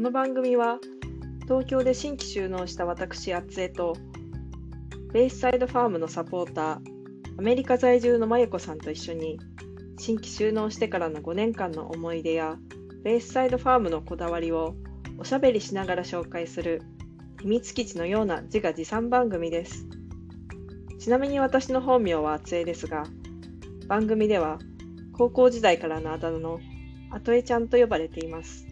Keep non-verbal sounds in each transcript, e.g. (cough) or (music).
この番組は東京で新規就農した私あつえとベイスサイドファームのサポーターアメリカ在住のまゆこさんと一緒に新規就農してからの5年間の思い出やベイスサイドファームのこだわりをおしゃべりしながら紹介する秘密基地のような自画自賛番組です。ちなみに私の本名はあつえですが番組では高校時代からのあだ名のあとえちゃんと呼ばれています。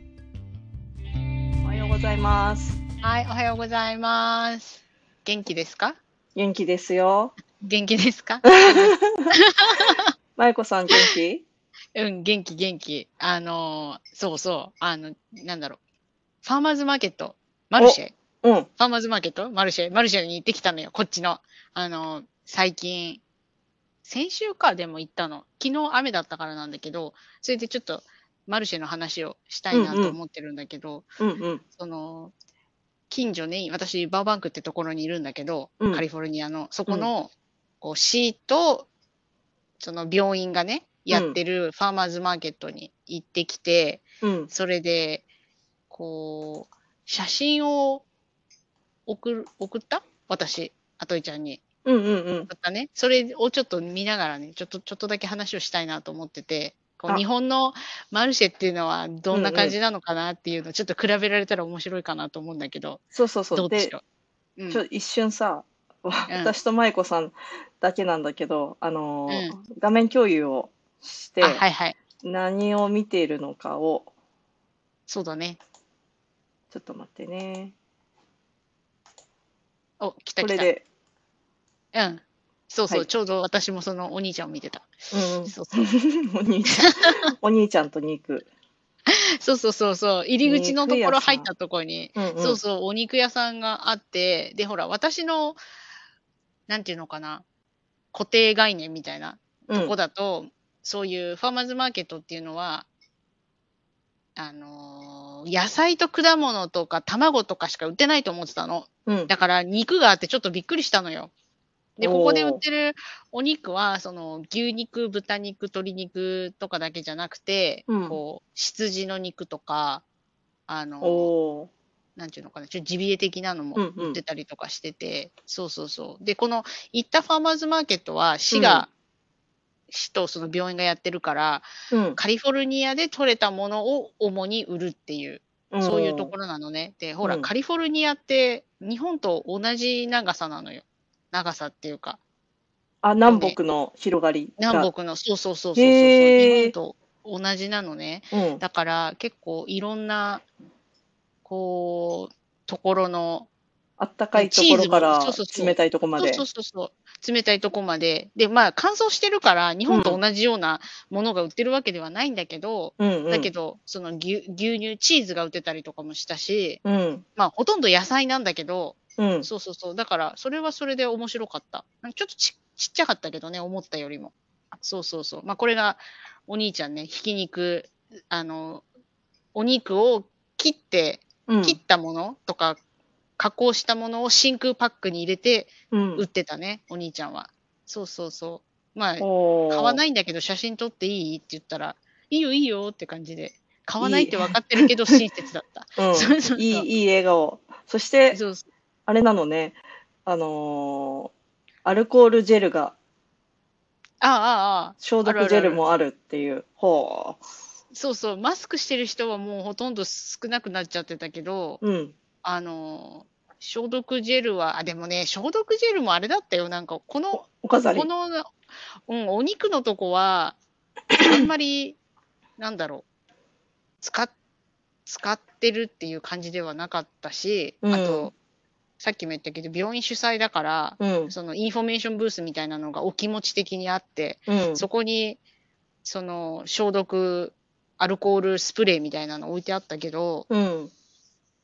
ございます。はい、おはようございます。元気ですか？元気ですよ。元気ですか？まゆこさん元気？うん、元気元気。あのー、そうそう、あの、なんだろう。ファーマーズマーケット、マルシェ、うん。ファーマーズマーケット？マルシェ、マルシェに行ってきたのよ、こっちの。あのー、最近、先週かでも行ったの。昨日雨だったからなんだけど、それでちょっとマルシェの話をしたいなと思ってるんだけど、うんうん。その、近所に、私、バーバンクってところにいるんだけど、うん。カリフォルニアの、そこの、こう、市と、その病院がね、やってるファーマーズマーケットに行ってきて、うん。それで、こう、写真を送る、送った？私、あといちゃんに。うんうんうん。送ったね。それをちょっと見ながらね、ちょっと、ちょっとだけ話をしたいなと思ってて、こうあ日本のマルシェっていうのはどんな感じなのかなっていうのをちょっと比べられたら面白いかなと思うんだけど、そうそうそうでどうでしょう？うんちょ一瞬さ私とまゆこさんだけなんだけどあのー画面共有をしてあ、はいはい。何を見ているのかをそうだね。ちょっと待ってねお、来た来た。これでうん。そうそう、はいちょうど私もそのお兄ちゃんを見てた。うんうん。そうそう。(laughs) お兄ちゃん。お兄ちゃんと肉。そうそうそうそう、入り口のところ入ったところに、うんうん。そうそう、お肉屋さんがあって、で、ほら、私の、なんていうのかな、固定概念みたいなうん。とこだと、そういうファーマーズマーケットっていうのは、あのー野菜と果物とか卵とかしか売ってないと思ってたの。うん。だから肉があってちょっとびっくりしたのよ。で、ここで売ってるお肉は、その牛肉、豚肉、鶏肉とかだけじゃなくて、うん。こう、羊の肉とか、あの、なんていうのかな、ちょっとジビエ的なのもうんうん。売ってたりとかしてて、そうそうそう。で、この行ったファーマーズマーケットは、市が、市とその病院がやってるから、うん。カリフォルニアで採れたものを主に売るっていう、そういうところなのね。で、ほら、うん。カリフォルニアって日本と同じ長さなのよ。長さっていうか、あ南北の広がりが。南北の、そうそうそうそうそう、へー日本と同じなのね。うん。だから結構いろんな、こう、ところの、あったかいところからチーズもそうそうそう。冷たいところまで。そうそうそうそう、冷たいとこまで。で、まあ乾燥してるから、日本と同じようなものが売ってるわけではないんだけど、うんうん。だけど、その牛牛乳、チーズが売ってたりとかもしたし、うん。まあほとんど野菜なんだけど、うんそうそうそう。だから、それはそれで面白かった。なんかちょっとちちっちゃかったけどね、思ったよりも。そうそうそう。まあ、これが、お兄ちゃんね、ひき肉、あの、お肉を切って、うん切ったものとか、加工したものを真空パックに入れてうん売ってたね、お兄ちゃんは。そうそうそう。まあ、買わないんだけど写真撮っていいって言ったら、いいよいいよって感じで。買わないって分かってるけど親切だった。うんそうそうそういいいい笑顔そしてそうそうあれなのね。あのーアルコールジェルがああ、ああ。消毒ジェルもあるっていう。ほそうそう、マスクしてる人はもうほとんど少なくなっちゃってたけど、ううん。あの、消毒ジェルは、あ、でもね、消毒ジェルもあれだったよ。なんか、この、お飾り。この、うん、お肉のとこは、(coughs) あんまり、なんだろう、使っ、使ってるっていう感じではなかったし、うん。あと、さっきも言ったけど、病院主催だから、うん。そのインフォメーションブースみたいなのがお気持ち的にあって、うん。そこに、その消毒、アルコールスプレーみたいなの置いてあったけど、うん。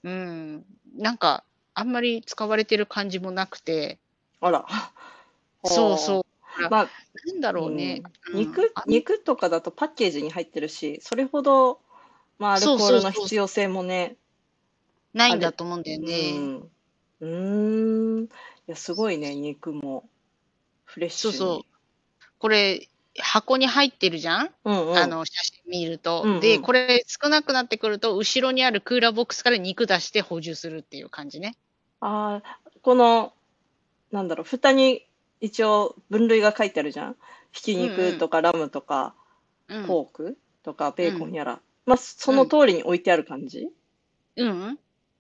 うん、なんか、あんまり使われてる感じもなくて、あら。そうそう。う、まあなんだろうね。うん。肉あ肉とかだとパッケージに入ってるしそれほどまあアルコールの必要性もねないんだと思うんだようね。んうーんいやすごいね肉もフレッシュにそうそう。これ、箱に入ってるじゃん、うんうん。あの、写真見ると。うんうんで、これ少なくなってくると、後ろにあるクーラーボックスから肉出して補充するっていう感じね。ああ、この、なんだろう、蓋に一応分類が書いてあるじゃん？ひき肉とかラムとか、うん。ポークとかベーコンやら。まあ、その通りに置いてある感じ、うん。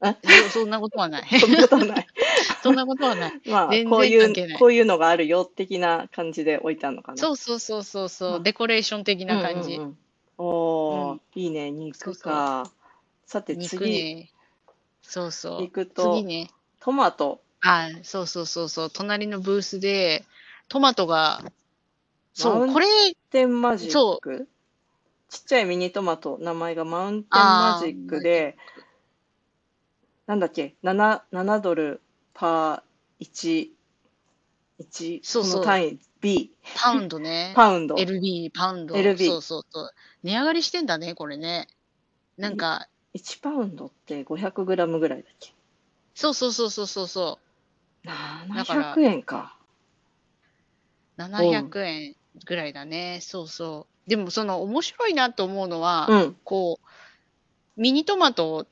えそそんなことはない。そんなことはない。(laughs) (laughs) そんなことはない。まあ、こういう、こういうのがあるよ、的な感じで置いてあるのかな。そうそうそうそうそう、うんデコレーション的な感じ。うんうんうんおー、うんいいね、肉か。さて肉次、ね。そうそう。肉と次ね。トマト。あ、そうそうそうそう。隣のブースで、トマトが、そう、これ、マジそック？ちっちゃいミニトマト、名前がマウンテンマジックで、なんだっけ、7、7ドルパー1、1、そうそうこの単位、B、パウンドね。(laughs) パウンド。LB、パウンド。LB そうそうそう。値上がりしてんだね、これね。なんか、1パウンドって500グラムぐらいだっけ？そうそうそうそうそうそう。だから700円か。700円ぐらいだね。そうそう。でも、その、面白いなと思うのは、うん、こう、ミニトマト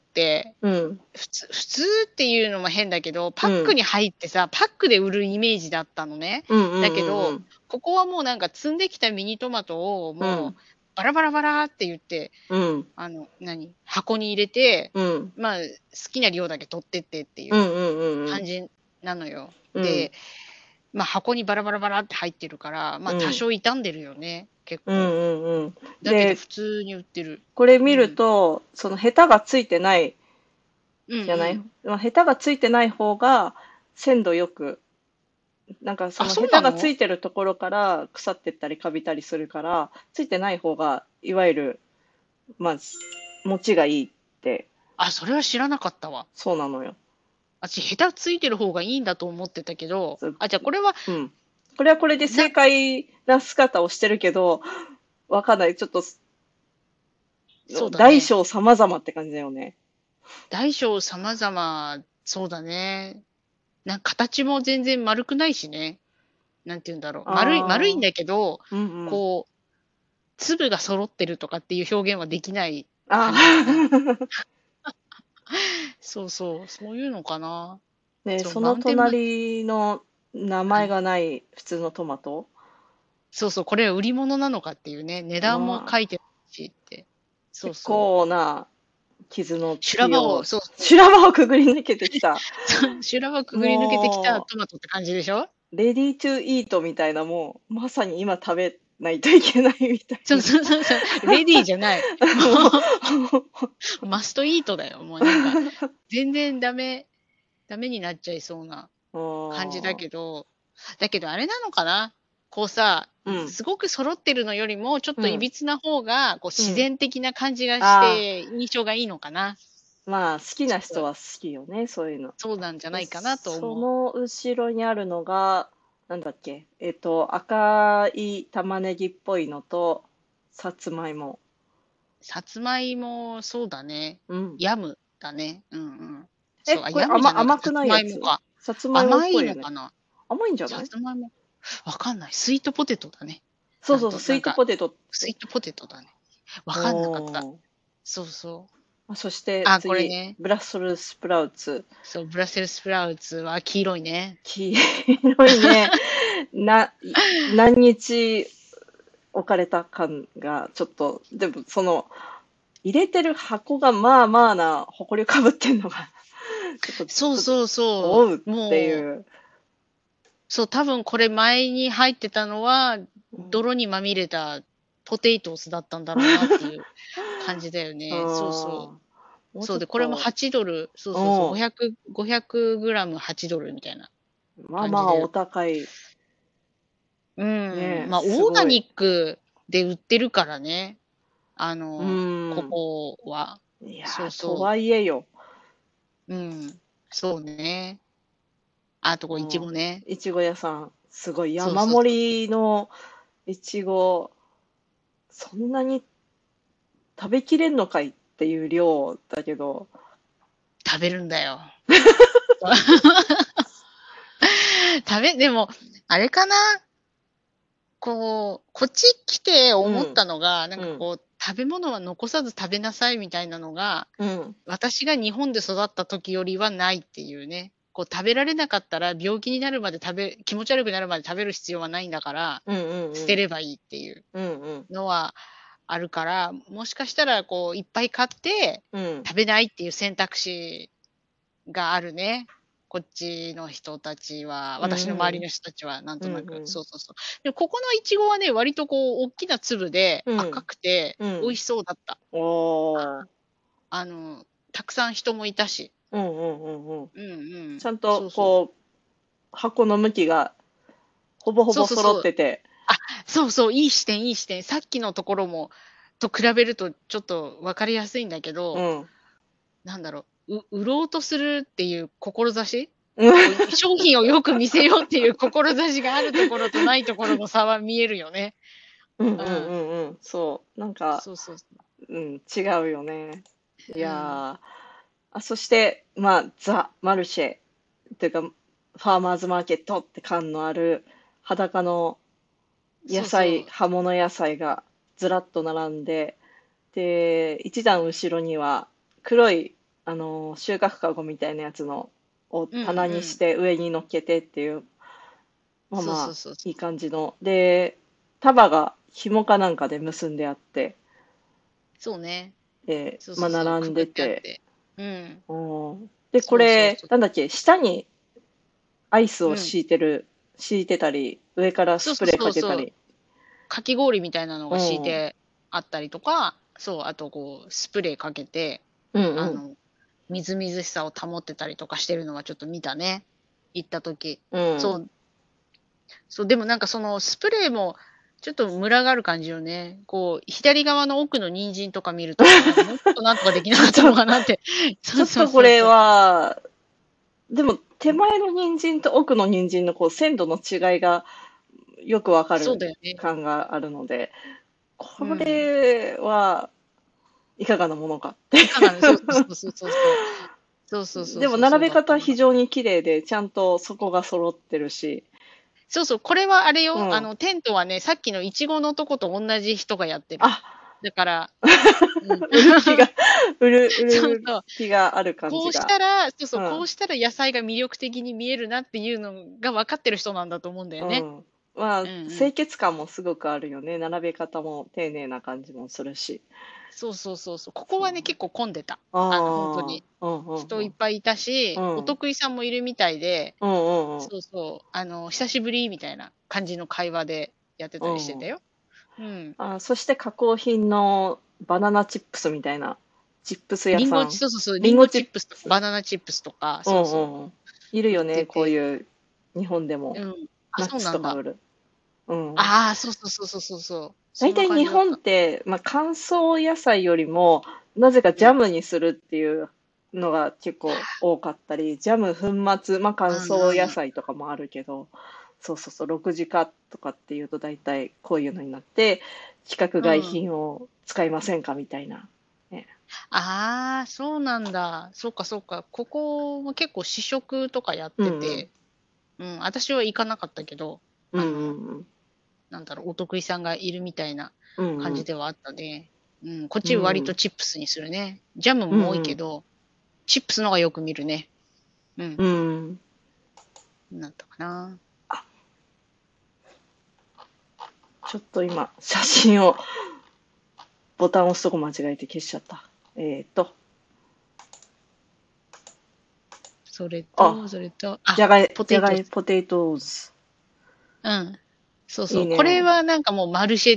うん、普通、普通っていうのも変だけど、パックに入ってさ、パックで売るイメージだったのね。うん、うんうん。だけどここはもうなんか積んできたミニトマトをもうバラバラバラって言って、うん、あの、何箱に入れて、うん、まあ、好きな量だけ取ってってっていううん、うん、うん。感じなのよ。うんで、まあ箱にバラバラバラって入ってるから、まあうん多少傷んでるよね、結構。うん、うん、うん。だけどで普通に売ってる。これ見ると、そのヘタがついてないうん、じゃない、うんまあ、ヘタがついてない方が鮮度よく、なんかそのヘタがついてるところから腐ってったりカビたりするから、ついてない方が、いわゆる、まあ、持ちがいいって、あ、それは知らなかったわ。そうなのよ。私、下手ついてる方がいいんだと思ってたけどあ、じゃあこれは、うん。これはこれで正解な姿をしてるけど、わかんない。ちょっと、そうだね大小様々って感じだよね。大小様々、そうだね。なんか形も全然丸くないしね。なんて言うんだろう。丸い、丸いんだけど、うんうん。こう、粒が揃ってるとかっていう表現はできない。あ (laughs) そうそう、そういうのかな。ね、そうその隣の名前がない普通のトマト？そうそう、これは売り物なのかっていうね、値段も書いてるしって。そう結そ構な傷のう。修羅場強を、そう修羅場をくぐり抜けてきた。そう、修羅場をくぐり抜けてきたトマトって感じでしょ？レディートゥイートみたいなもう、まさに今食べないといけないみたいそうな。そうそうそう。レディーじゃない。(laughs) マストイートだよ。もうなんか、全然ダメ、ダメになっちゃいそうな感じだけど、だけどあれなのかな？こうさ、うんすごく揃ってるのよりも、ちょっといびつな方が、こううん自然的な感じがあして、印象がいいのかな？まあ、好きな人は好きよね、そういうの。そうなんじゃないかなとそ思う。の後ろにあるのが、なんだっけ、えっと、赤い玉ねぎっぽいのと、さつまいも。さつまいも、そうだね。うん。ヤムだね。うんうん。えそうあこれ甘甘くないやつ？さつまいも甘ぽいのか。な？甘いんじゃない？さつまいも？わかんない。スイートポテトだね。そうそうスイートポテト。スイートポテトだね。わかんなかった。そうそう。あそしてあ次、これねブラッソルスプラウツ。そう、ブラッセルスプラウツは黄色いね。黄色いね。(laughs) な、何日置かれた感が、ちょっと、でもその、入れてる箱がまあまあな、埃かぶってんのが、ちょっと、そうう。そうおそうう。もっていう。そう、多分これ前に入ってたのは、泥にまみれたポテイトースだったんだろうなっていう (laughs) 感じだよね。そうそう。うそうで、これも8ドル、そうそうそう、500、500グラム8ドルみたいな。まあまあお高い。うん。まあ、オーガニックで売ってるからね。あの、うん。ここは。いやーそうそうとはいえよ。うん。そうね。あとこ、いちごね。いちご屋さん、すごい山盛りのいちご、そんなに食べきれんのかいっていう量だけど、食べるんだよ。(laughs) 食べ、でも、あれかな？こう、こっち来て思ったのが、なんかこう、食べ物は残さず食べなさいみたいなのが、うん。私が日本で育った時よりはないっていうね。こう食べられなかったら病気になるまで食べ、気持ち悪くなるまで食べる必要はないんだから、うんうんうん。捨てればいいっていううんうん。あるから、もしかしたらこういっぱい買ってうん。食べないっていう選択肢があるね。こっちの人たちは、私の周りの人たちはなんとなく、うんうんそうそうそう。でもここのいちごはね、割とこう大きな粒でうん赤くてうん美味しそうだった。おー。あの、たくさん人もいたし。うんうんうんうん。うんうん。ちゃんとそうそうこう、箱の向きがほぼほぼ揃ってて。そうそう、いい視点、いい視点。さっきのところも、と比べるとちょっと分かりやすいんだけど、うん。なんだろう、う売ろうとするっていう志？うん商品をよく見せようっていう志があるところとないところの差は見えるよね。うんうんうんうん。そう。なんか、そうそうそうん、違うよね。いやー、あ、そして、まあ、ザ・マルシェというか、ファーマーズマーケットって感のある裸の野菜、そうそう葉物野菜がずらっと並んで、で、一段後ろには黒い、あのー収穫かごみたいなやつのをうん棚にして上に乗っけてっていう、まあまあそうそうそういい感じの。で、束が紐かなんかで結んであって、そうね。えーそうそうそうまあ並んでてあて、って。うん。うんで、そうこれそうそう、なんだっけ、下にアイスを敷いてる、敷いてたり、上からスプレーかけたそうそうそうり。かき氷みたいなのが敷いてあったりとか、そう、あとこう、スプレーかけて、うんうん。あの、みずみずしさを保ってたりとかしてるのはちょっと見たね。行った時。うん。そう。そう、でもなんかそのスプレーも、ちょっとムラがある感じよね。こう、左側の奥の人参とか見ると、(laughs) もっとなんとかできなかったのかなって。(laughs) ちょっとこれは、でも手前の人参と奥の人参のこう鮮度の違いがよくわかるそうだよね。感があるので、これはいかがなものか？いかがなそうそうそうそうそう。そうそうそう。でも並べ方は非常に綺麗で、ちゃんと底が揃ってるし。そうそう、これはあれよ、うんあの、テントはね、さっきのイチゴのとこと同じ人がやってる。あ、だから、(laughs) うんが、売る、(laughs) うる気がある感じが。こうしたら、そうそう、うんこうしたら野菜が魅力的に見えるなっていうのが分かってる人なんだと思うんだよね。うん。まあ、うんうん清潔感もすごくあるよね。並べ方も丁寧な感じもするし。そうそうそうそう。ここはね、結構混んでた。ああの、本当に。うんうんうん、人いっぱいいたし、うんお得意さんもいるみたいで、うんうんうん。そうそう、あの、久しぶりみたいな感じの会話でやってたりしてたよ。うん。あそして加工品のバナナチップスみたいなチップス屋リンゴ、さん。そうそうそう、リンゴリンゴチップスとか、バナナチップスとか、そうそう。うんうんうん。いるよね、売っててこういう日本でも。うん。あ、ナッそうなんだ。ツとか売る。うん。ああ、そうそうそうそうそうそう。大体日本って、まあ、乾燥野菜よりも、なぜかジャムにするっていうのが結構多かったり、ジャム、粉末、まあ、乾燥野菜とかもあるけど、そうそうそう、6時化とかっていうと大体こういうのになって、規格外品を使いませんかみたいな。ああ、そうなんだ。そうか、そうか。ここも結構試食とかやってて、うん、私は行かなかったけど、うんうんなんだろう、お得意さんがいるみたいなうん。うん感じではあったね。うん、こっち割とチップスにするね。ジャムも多いけど、チップスのがよく見るね。うん、うん。なんだったかな。ちょっと今、写真を、ボタン押すとこ間違えて消しちゃった。えっと、それと、あそれと、あじゃがい、ポテトじゃがい、ポテトーズ。うん。そうそういいねこれはなんかもうマルシ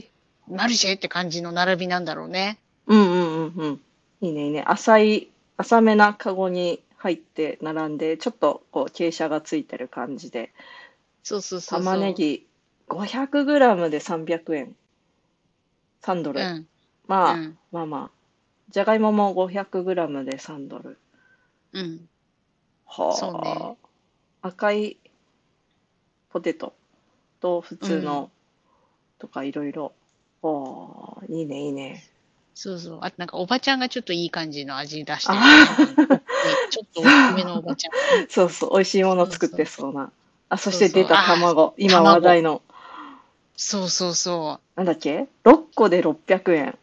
ェ、マルシェって感じの並びなんだろうね。うんうんうんうん。いいねいいね。浅い、浅めなカゴに入って並んで、ちょっとこう傾斜がついてる感じで、そうそうそうそう。玉ねぎ 500g で300円。3ドル。うん。まあ、うん。まあまあ。じゃがいもも 500g で3ドル。うん。はあ。そうね赤いポテトと普通のとかいろいろ。おーいいねいいね。そうそう。あとなんかおばちゃんがちょっといい感じの味出してる、あちょっと大きめのおばちゃん。(laughs) そうそう、美味しいもの作ってそうな。あ、そして出た卵。今卵話題の。そうそうそなんだっけ ?6 個で600円。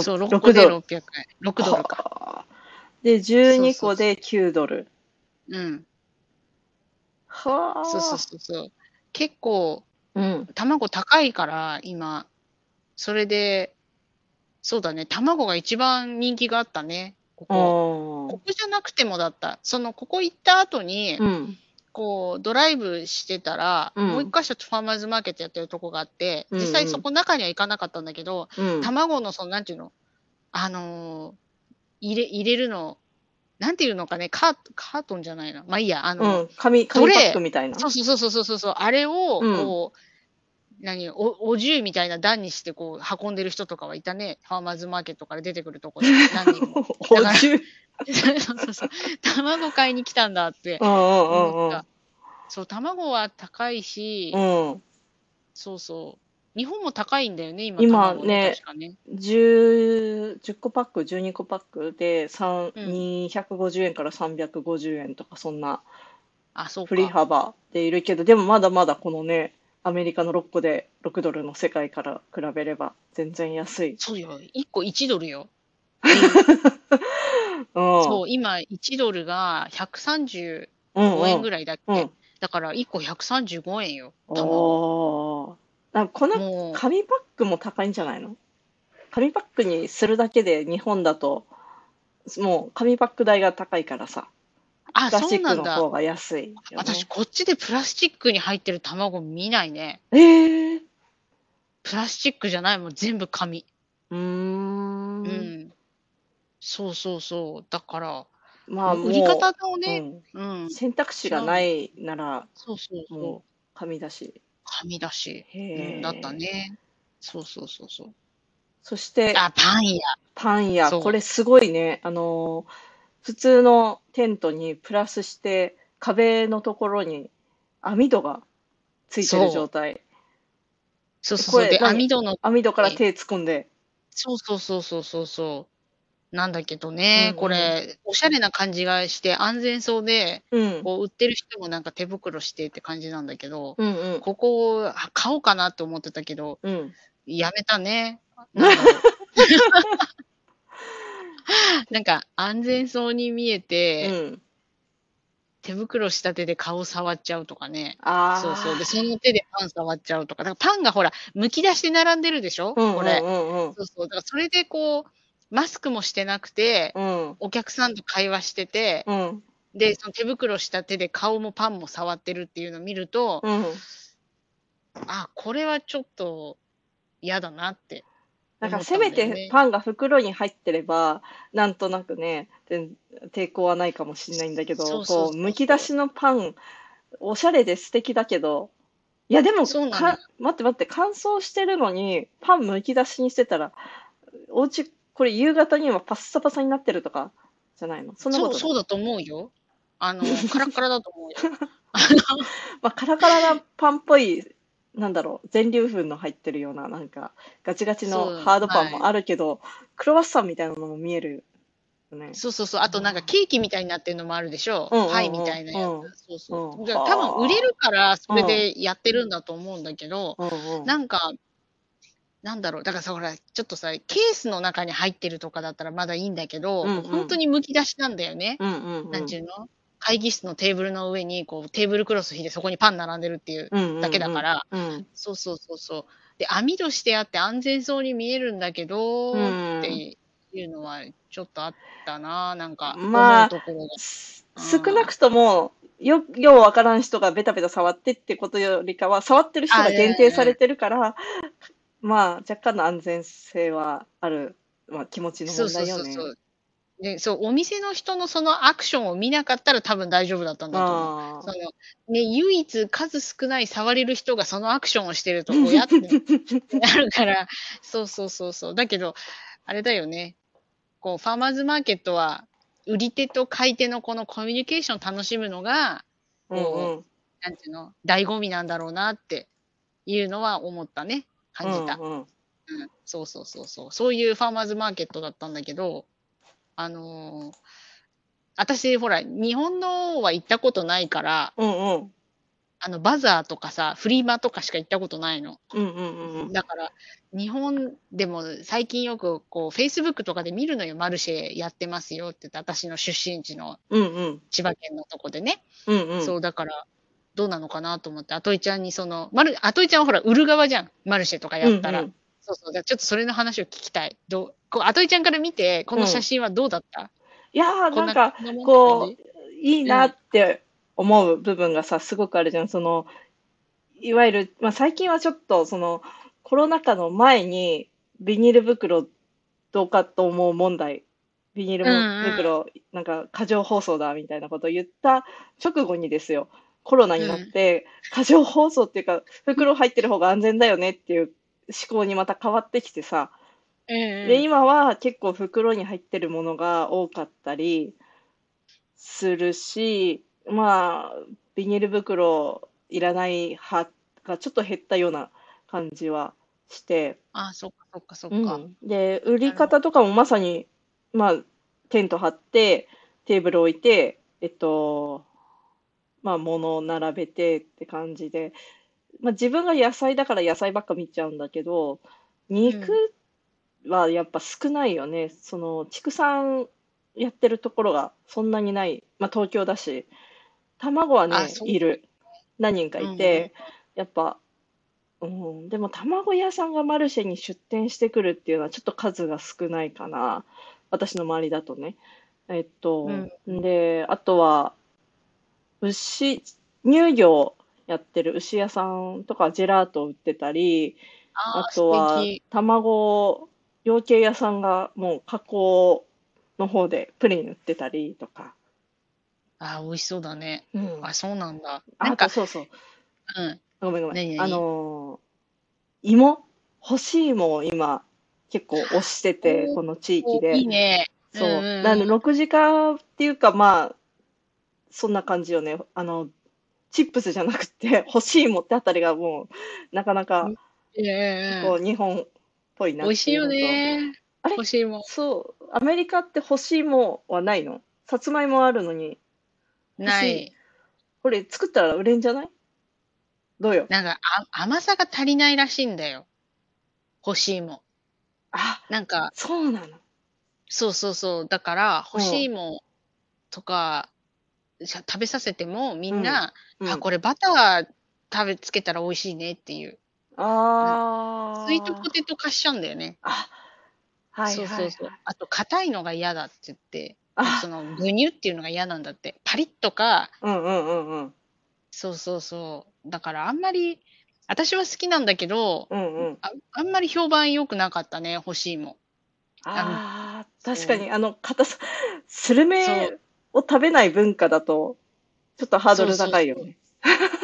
う。そう、ろ6個で6ドル600円。6ドルか。はあで、12個で9ドル。うん。はあ。そうそうそうそう。結構、うん。卵高いから、今。それで、そうだね、卵が一番人気があったね。ここ。おここじゃなくてもだった。その、ここ行った後に、うん。こう、ドライブしてたら、うんもう一箇所ファーマーズマーケットやってるとこがあって、うんうん実際そこ中には行かなかったんだけど、うん。卵のその、なんていうの？あのー入れ、入れるの、なんていうのかね、カーカートンじゃないな。まあいいや、あうの、ん。紙、紙パックみたいな。そうそうそうそうそうそう、あれを、うんこう、何、お、お重みたいな段にしてこう運んでる人とかはいたね。ファーマーズマーケットから出てくるとこで何人も。(laughs) お。そうそうそう。卵買いに来たんだって思った。そう、卵は高いし、うん。うん。そうそう。日本も高いんだよね、今。今卵ねね。10、10個パック、12個パックで3、うん250円から350円とか、そんなあ、そうか。振り幅でいるけど、でもまだまだこのね、アメリカの6個で6ドルの世界から比べれば全然安い。そうよ。1個1ドルよ。(laughs) うん。そう、今1ドルが135うんうん円ぐらいだっけ？うんだから1個135円よ。なんかこの紙パックも高いんじゃないの？紙パックにするだけで日本だと、もう紙パック代が高いからさ、あ、プラスチックそうなんだ。の方が安いよね。私、こっちでプラスチックに入ってる卵見ないね。えー、プラスチックじゃないもん、全部紙。うー。うんん。そうそうそう。だから、まあ売り方のね、うんうん。選択肢がないなら、そうそうそう。紙だし。紙だし。うん、だったね。そうそうそうそう。そして、あ、パン屋。パン屋、これすごいね。あのー普通のテントにプラスして、壁のところに網戸がついてる状態。そうそうそう。で、網戸の、網戸から手突っ込んで。そうそうそうそうそうそう。なんだけどね、うんうんこれ、おしゃれな感じがして安全そうで、うん。こう売ってる人もなんか手袋してって感じなんだけど、うんうん。ここあ買おうかなって思ってたけど、うん。やめたね。(laughs) (laughs) なんか安全そうに見えうて、ん。手袋した手で顔触っちゃうとかね。ああ。そうそう。で、その手でパン触っちゃうとか。だからパンがほら、剥き出して並んでるでしょ、うんうんこれ。そうそう。だからそれでこう、マスクもしてなくて、うん。お客さんと会話してて、うん。で、その手袋した手で顔もパンも触ってるっていうのを見ると、うん。あ、これはちょっと嫌だなってなんか。せめてパンが袋に入ってれば、なんとなくね、全抵抗はないかもしれないんだけど、そうそうそうこう、むき出しのパン、おしゃれで素敵だけど、いやでもそうなのよか、待って待って、乾燥してるのに、パンむき出しにしてたら、お家、これ夕方にはパッサパサになってるとか、じゃないの？そんなことそう、そうだと思うよ。あの、カラッカラだと思うよ。(laughs) まあ、カラカラなパンっぽい、なんだろう、全粒粉の入ってるような、なんか、ガチガチのハードパンもあるけど、クロワッサンみたいなのも見えるよね。そうそうそう。あとなんかケーキみたいになってるのもあるでしょ？うんうんうんパイみたいなやうんつ。そうそうう。ん多分売れるからそれでやってるんだと思うんだけど、うんうん。なんか、なんだろう。だからさ、ほら、ちょっとさ、ケースの中に入ってるとかだったらまだいいんだけど、うんうん本当にむき出しなんだよね。うんうんうん。なんちゅうの？会議室のテーブルの上にこうテーブルクロス引いてそこにパン並んでるっていうだけだから、うんそうそうそうそう。で、網戸してあって安全そうに見えるんだけど、うんっていうのはちょっとあったな、なんか、まあ少なくとも、よ、ようわからん人がベタベタ触ってってことよりかは、触ってる人が限定されてるから、まあ、若干の安全性はある、まあ、気持ちのそうそう問題よね。そうそう。で、そう、お店の人のそのアクションを見なかったら多分大丈夫だったんだと思う。あそのね、唯一数少ない触れる人がそのアクションをしてると、おやって (laughs) なるから、そうそうそうそう。だけど、あれだよね。こう、ファーマーズマーケットは、売り手と買い手のこのコミュニケーションを楽しむのが、あ。うんうん。なんていうの、醍醐味なんだろうなっていうのは思ったね。感じた。うんうんうんそうそうそうそう。そういうファーマーズマーケットだったんだけど、あのー私、ほら、日本のは行ったことないから、うんうん。あの、バザーとかさ、フリマとかしか行ったことないの。うんうんうんうん。だから、日本でも最近よく、こう、Facebook とかで見るのよ、マルシェやってますよって言って、私の出身地の。千葉県のとこでね。うんうん。そう、だから、どうなのかなと思って、アトイちゃんにその、まる、アトイちゃんはほら、売る側じゃん。マルシェとかやったら。うんうんそうそう。だからちょっとそれの話を聞きたい。どう、こう、アトイちゃんから見て、この写真はどうだった、いやー、こなんか、こんなもんこって感う、いいなって思う部分がさ、すごくあるじゃん。その、いわゆる、まあ、最近はちょっと、その、コロナ禍の前に、ビニール袋どうかと思う問題、ビニールもうんうん。袋、なんか過剰包装だみたいなことを言った直後にですよ、コロナになって、過剰包装っていうか、袋入ってる方が安全だよねっていう思考にまた変わってきてさ、じうんうん。で、今は結構袋に入ってるものが多かったりするし、まあ、ビニール袋いらない派がちょっと減ったような感じはして、あ、そっかそっかそっか。うん、で、売り方とかもまさに、まあ、テント張って、テーブル置いて、えっと、まあ、物を並べてって感じで、まあ、自分が野菜だから野菜ばっか見ちゃうんだけど、肉はやっぱ少ないよね。その、畜産やってるところがそんなにない。まあ、東京だし、卵はねあ、そういる。何人かいて、やっぱ、うん、でも卵屋さんがマルシェに出店してくるっていうのはちょっと数が少ないかな。私の周りだとね。えっと、で、あとは、牛、乳業やってる牛屋さんとかジェラート売ってたり、ああとは卵、養鶏屋さんがもう加工の方でプリン売ってたりとか。あ、美味しそうだね。うんあ、そうなんだ。なんか、そうそう。うん。ごめんごめん。あのー芋？干し芋を今結構推してて、この地域おで。いいね。そう。んんんなんで、6時間っていうか、まあ、そんな感じよね。あの、チップスじゃなくて、干し芋ってあたりがもう、なかなか、こう、日本っぽいな美味しいよ。ね。あれ？欲しいもん。そう。アメリカって干し芋はないの？さつまいもあるのに、ない。これ作ったら売れんじゃない？どうよ？なんかあ甘さが足りないらしいんだよ。欲しいもあ、ん。なんか、そうなの。そうそうそう。だから、欲しいもんとか、食べさせてもみんな、うん、あ、これバター食べつけたら美味しいねっていう。あスイートポテテト化しちゃうんだよね。あ、はいそうはい、はい。そうそう。あと、硬いのが嫌だって言って、あその、ぐにゅっていうのが嫌なんだって。パリッとか、うんうんうんうん。そうそうそう。だからあんまり、私は好きなんだけど、うんうん。ああんまり評判良くなかったね、欲しいも。ああ、そう確かに、あの、硬さ、スルメを食べない文化だと、ちょっとハードル高いよね。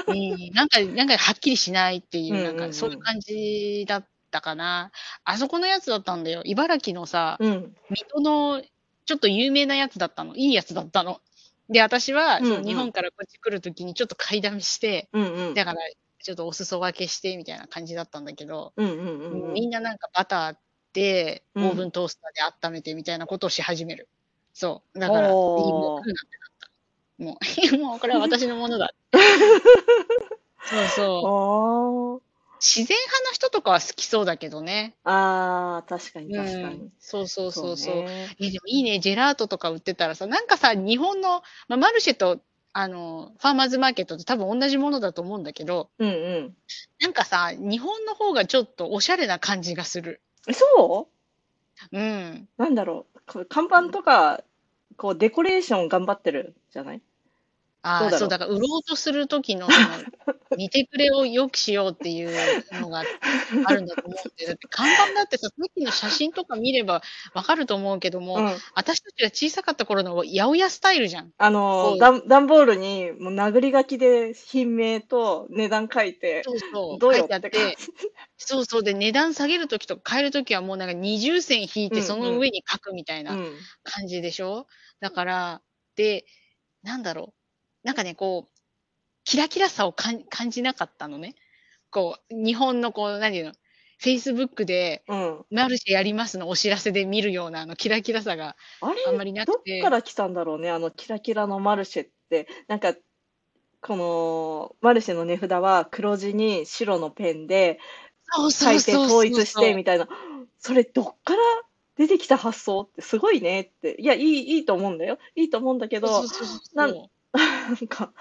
うん、なんか、なんかはっきりしないっていう、なんうんうんうんかそういう感じだったかな。あそこのやつだったんだよ。茨城のさ、うん。水戸のちょっと有名なやつだったの。いいやつだったの。で、私は、うんうんその日本からこっち来るときにちょっと買いだめして、うんうん。だから、ちょっとお裾分けしてみたいな感じだったんだけど、うんうんうんうん。みんななんかバターで、オうんーブントースターで温めてみたいなことをし始める。そう。だから、もう食うなってなった。もう、(laughs) もうこれは私のものだ。(laughs) そうそう。あ自然派の人とかは好きそうだけどね。あ、ああ、確かに確かにうん。そうそうそうそう。ねえ、でもいいね、ジェラートとか売ってたらさ、なんかさ、日本の、まあ、マルシェと、あの、ファーマーズマーケットって多分同じものだと思うんだけど、うんうん。なんかさ、日本の方がちょっとおしゃれな感じがする。えそう？うん。なんだろう看板とか、こう、デコレーション頑張ってるじゃない？ああ、そう、だから売ろうとする時の、(laughs) その、見てくれを良くしようっていうのがあるんだと思うんで、(laughs) だって看板だってさ、さっきの写真とか見ればわかると思うけども、うん。私たちが小さかった頃の八百屋スタイルじゃん。あその、う段段ボールに、もう殴り書きで品名と値段書いて、そうそう。どうよ書いてあってって。そうそう。で、値段下げるときとか変えるときはもうなんか20銭引いてうんうんその上に書くみたいなうん。感じでしょ、だから、で、なんだろう。なんかね、こう、キラキラさを感じなかったのね。こう、日本のこう、何いうの、Facebook でうん。マルシェやりますのお知らせで見るようなあのキラキラさがあんまりなどくて。っから来たんだろうね、あのキラキラのマルシェって。なんか、このマルシェの値札は黒字に白のペンでそう書いてそうそう統一しそうてみたいな。それどっから出てきた発想ってすごいねって。いや、いい、いいと思うんだよ。いいと思うんだけど、そうそうそうそうなん (laughs) なんか、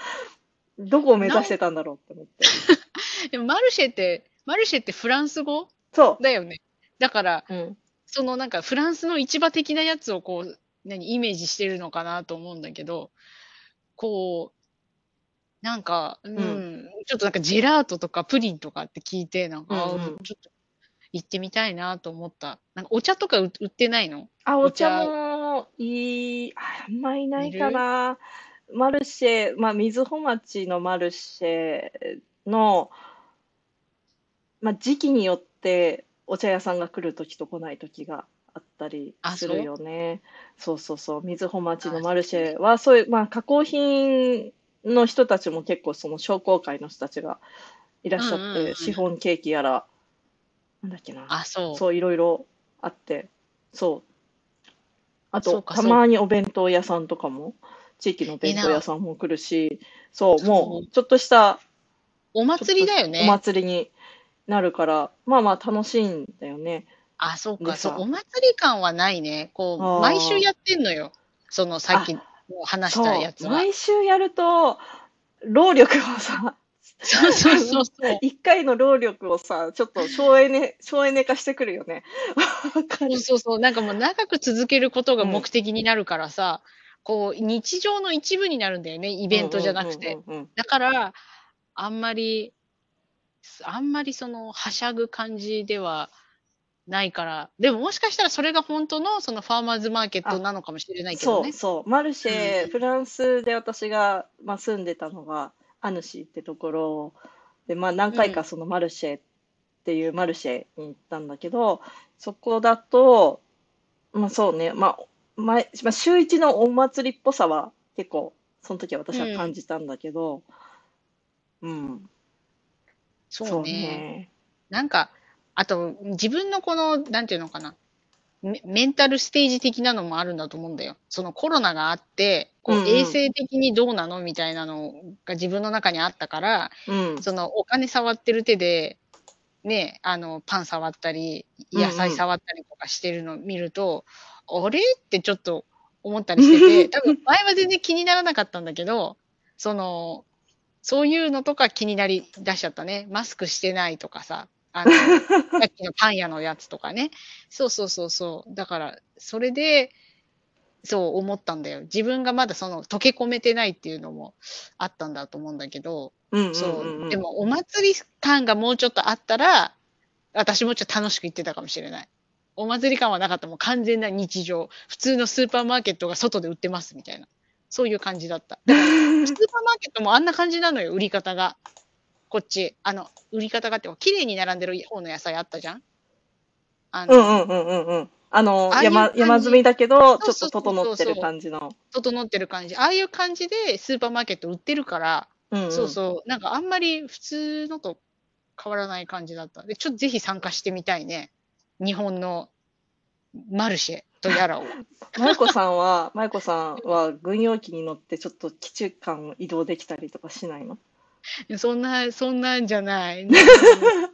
どこを目指してたんだろうって思って。(laughs) でもマルシェって、マルシェってフランス語そだよね。だから、う。うん。そのなんかフランスの市場的なやつをこう、何、イメージしてるのかなと思うんだけど、こう、なんか、うん、んちょっとなんかジェラートとかプリンとかって聞いて、なんか、あうんうんちょっと行ってみたいなと思った。なんかお茶とか売売ってないの？あ、お茶お茶もいい、ああんまいないかな。マルシェ、まあ、瑞穂町のマルシェの、まあ、時期によってお茶屋さんが来るときと来ないときがあったりあするよね。そうそうそう。瑞穂町のマルシェは、そういう、まあ、加工品の人たちも結構その商工会の人たちがいらっしゃって、うんうんうんシフォンケーキやら、なんだっけな。あ、そう。そう、いろいろあって、そう。あと、たまにお弁当屋さんとかも、地域の弁当屋さんも来るし、そう、もう、ちょっとしたお祭りだよおね。祭りになるから、まあまあ楽しいんだよね。あ、そうか、そう、お祭り感はないね。こう、毎週やってんのよ。その、さっき話したやつは。毎週やると、労力をさ、そうそうそうそう。(laughs) 一回の労力をさ、ちょっと省エネ、省エネ化してくるよね。そうる。そうそう。なんかもう長く続けることが目的になるからさ、こう、日常の一部になるんだよね。イベントじゃなくて。うんうんうんうんだから、あんまり、あんまりその、はしゃぐ感じではないから。でももしかしたらそれが本当のそのファーマーズマーケットなのかもしれないけどね。そうそう。マルシェ、うんフランスで私が、まあ、住んでたのが、アヌシーってところで、まあ、何回かそのマルシェっていうマルシェに行ったんだけど、そこだと、まあそうね、まあ、前まあ、週一のお祭りっぽさは結構、その時は私は感じたんだけど、うん、そうね。なんか、あと、自分のこの、なんていうのかな、メメンタルステージ的なのもあるんだと思うんだよ。そのコロナがあって、こうんううん。衛生的にどうなのみたいなのが自分の中にあったから、うん、そのお金触ってる手で、ね、あの、パン触ったり、野菜触ったりとかしてるのを見ると、あれ？ってちょっと思ったりしてて、多分前は全然気にならなかったんだけど、その、そういうのとか気になり出しちゃったね。マスクしてないとかさ、あの、(laughs) さっきのパン屋のやつとかね。そうそうそうそう。だから、それで、そう思ったんだよ。自分がまだその溶け込めてないっていうのもあったんだと思うんだけど、そう、でもお祭り感がもうちょっとあったら、私もちょっと楽しく行ってたかもしれない。お祭り感はなかったもう完全な日常。普通のスーパーマーケットが外で売ってますみたいな。そういう感じだった。だから、スーパーマーケットもあんな感じなのよ、売り方が。こっち。あの、売り方がって、綺麗に並んでる方の野菜あったじゃんあの、うんうんうんうんうん。あの、山、山積みだけど、ちょっと整ってる感じの。整ってる感じ。ああいう感じでスーパーマーケット売ってるから、うんうんそうそう。なんかあんまり普通のと変わらない感じだった。で、ちょっとぜひ参加してみたいね。日本のマルシェとやらを。マイコさんは、マイコさんは軍用機に乗ってちょっと基地間を移動できたりとかしないの？そんな、そんなんじゃない。軍 (laughs)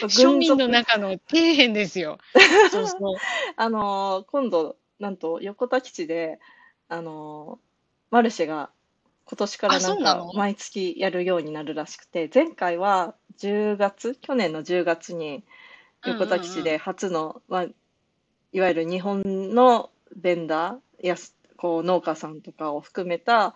(laughs) 庶民の属中の底辺ですよ。そうそう。(laughs) あのー今度、なんと横田基地で、あのーマルシェが今年からなんか毎月やるようになるらしくて、前回は10月、去年の10月に横田基地で初の、まあ、いわゆる日本のベンダーやすこう農家さんとかを含めた、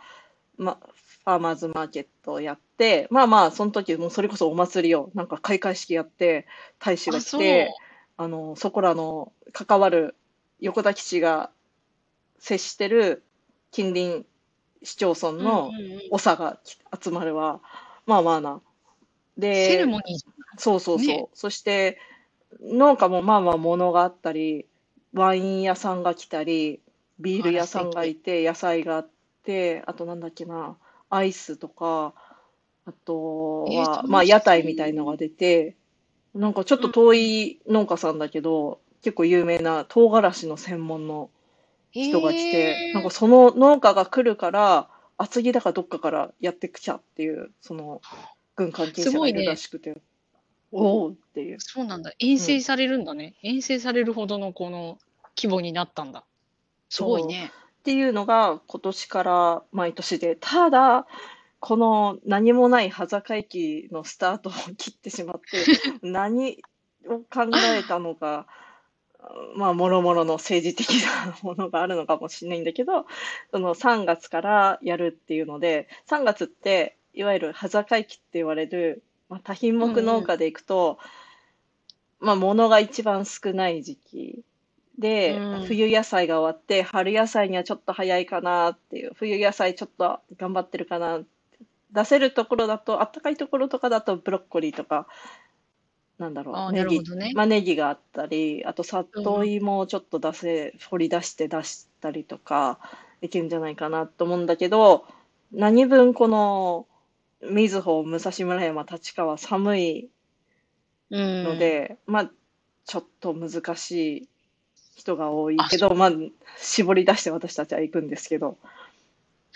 ま、ファーマーズマーケットをやって、まあまあ、その時もうそれこそお祭りを、なんか開会式やって、大使が。来て、あの、そこらの関わる横田基地が接してる近隣市町村の長がき集まるわ。まあまあな。で、セレモニーじそうそうそう。ねそして、農家もまあまあ物があったり、ワイン屋さんが来たり、ビール屋さんがいて、野菜があって、あとなんだっけな、アイスとか、あとえーは、まあ屋台みたいのが出て、なんかちょっと遠い農家さんだけど、結構有名な唐辛子の専門の人が来て、なんかその農家が来るから、厚木だかどっかからやってきちゃっていう、その、軍関係者がいるらしくて、おおっていう。そうなんだ。遠征されるんだね。遠征されるほどのこの規模になったんだ。すごいね。っていうのが今年から毎年で、ただ、この何もない端境期のスタートを切ってしまって、(laughs) 何を考えたのか、まあ、もろもろの政治的なものがあるのかもしれないんだけど、その3月からやるっていうので、3月って、いわゆる端境期って言われる、まあ、多品目農家でいくと、まあ、物が一番少ない時期。で、うん。冬野菜が終わって、春野菜にはちょっと早いかなっていう、冬野菜ちょっと頑張ってるかな。出せるところだと、あったかいところとかだとブロッコリーとか、なんだろう、ネギね。まあ、ネギがあったり、あと里芋をちょっと出せ、掘り出して出したりとか、いけるんじゃないかなと思うんだけど、何分この、みずほ、武蔵村山、立川、寒いうん。ので、まあ、ちょっと難しい人が多いけど、まあ、絞り出して私たちは行くんですけど、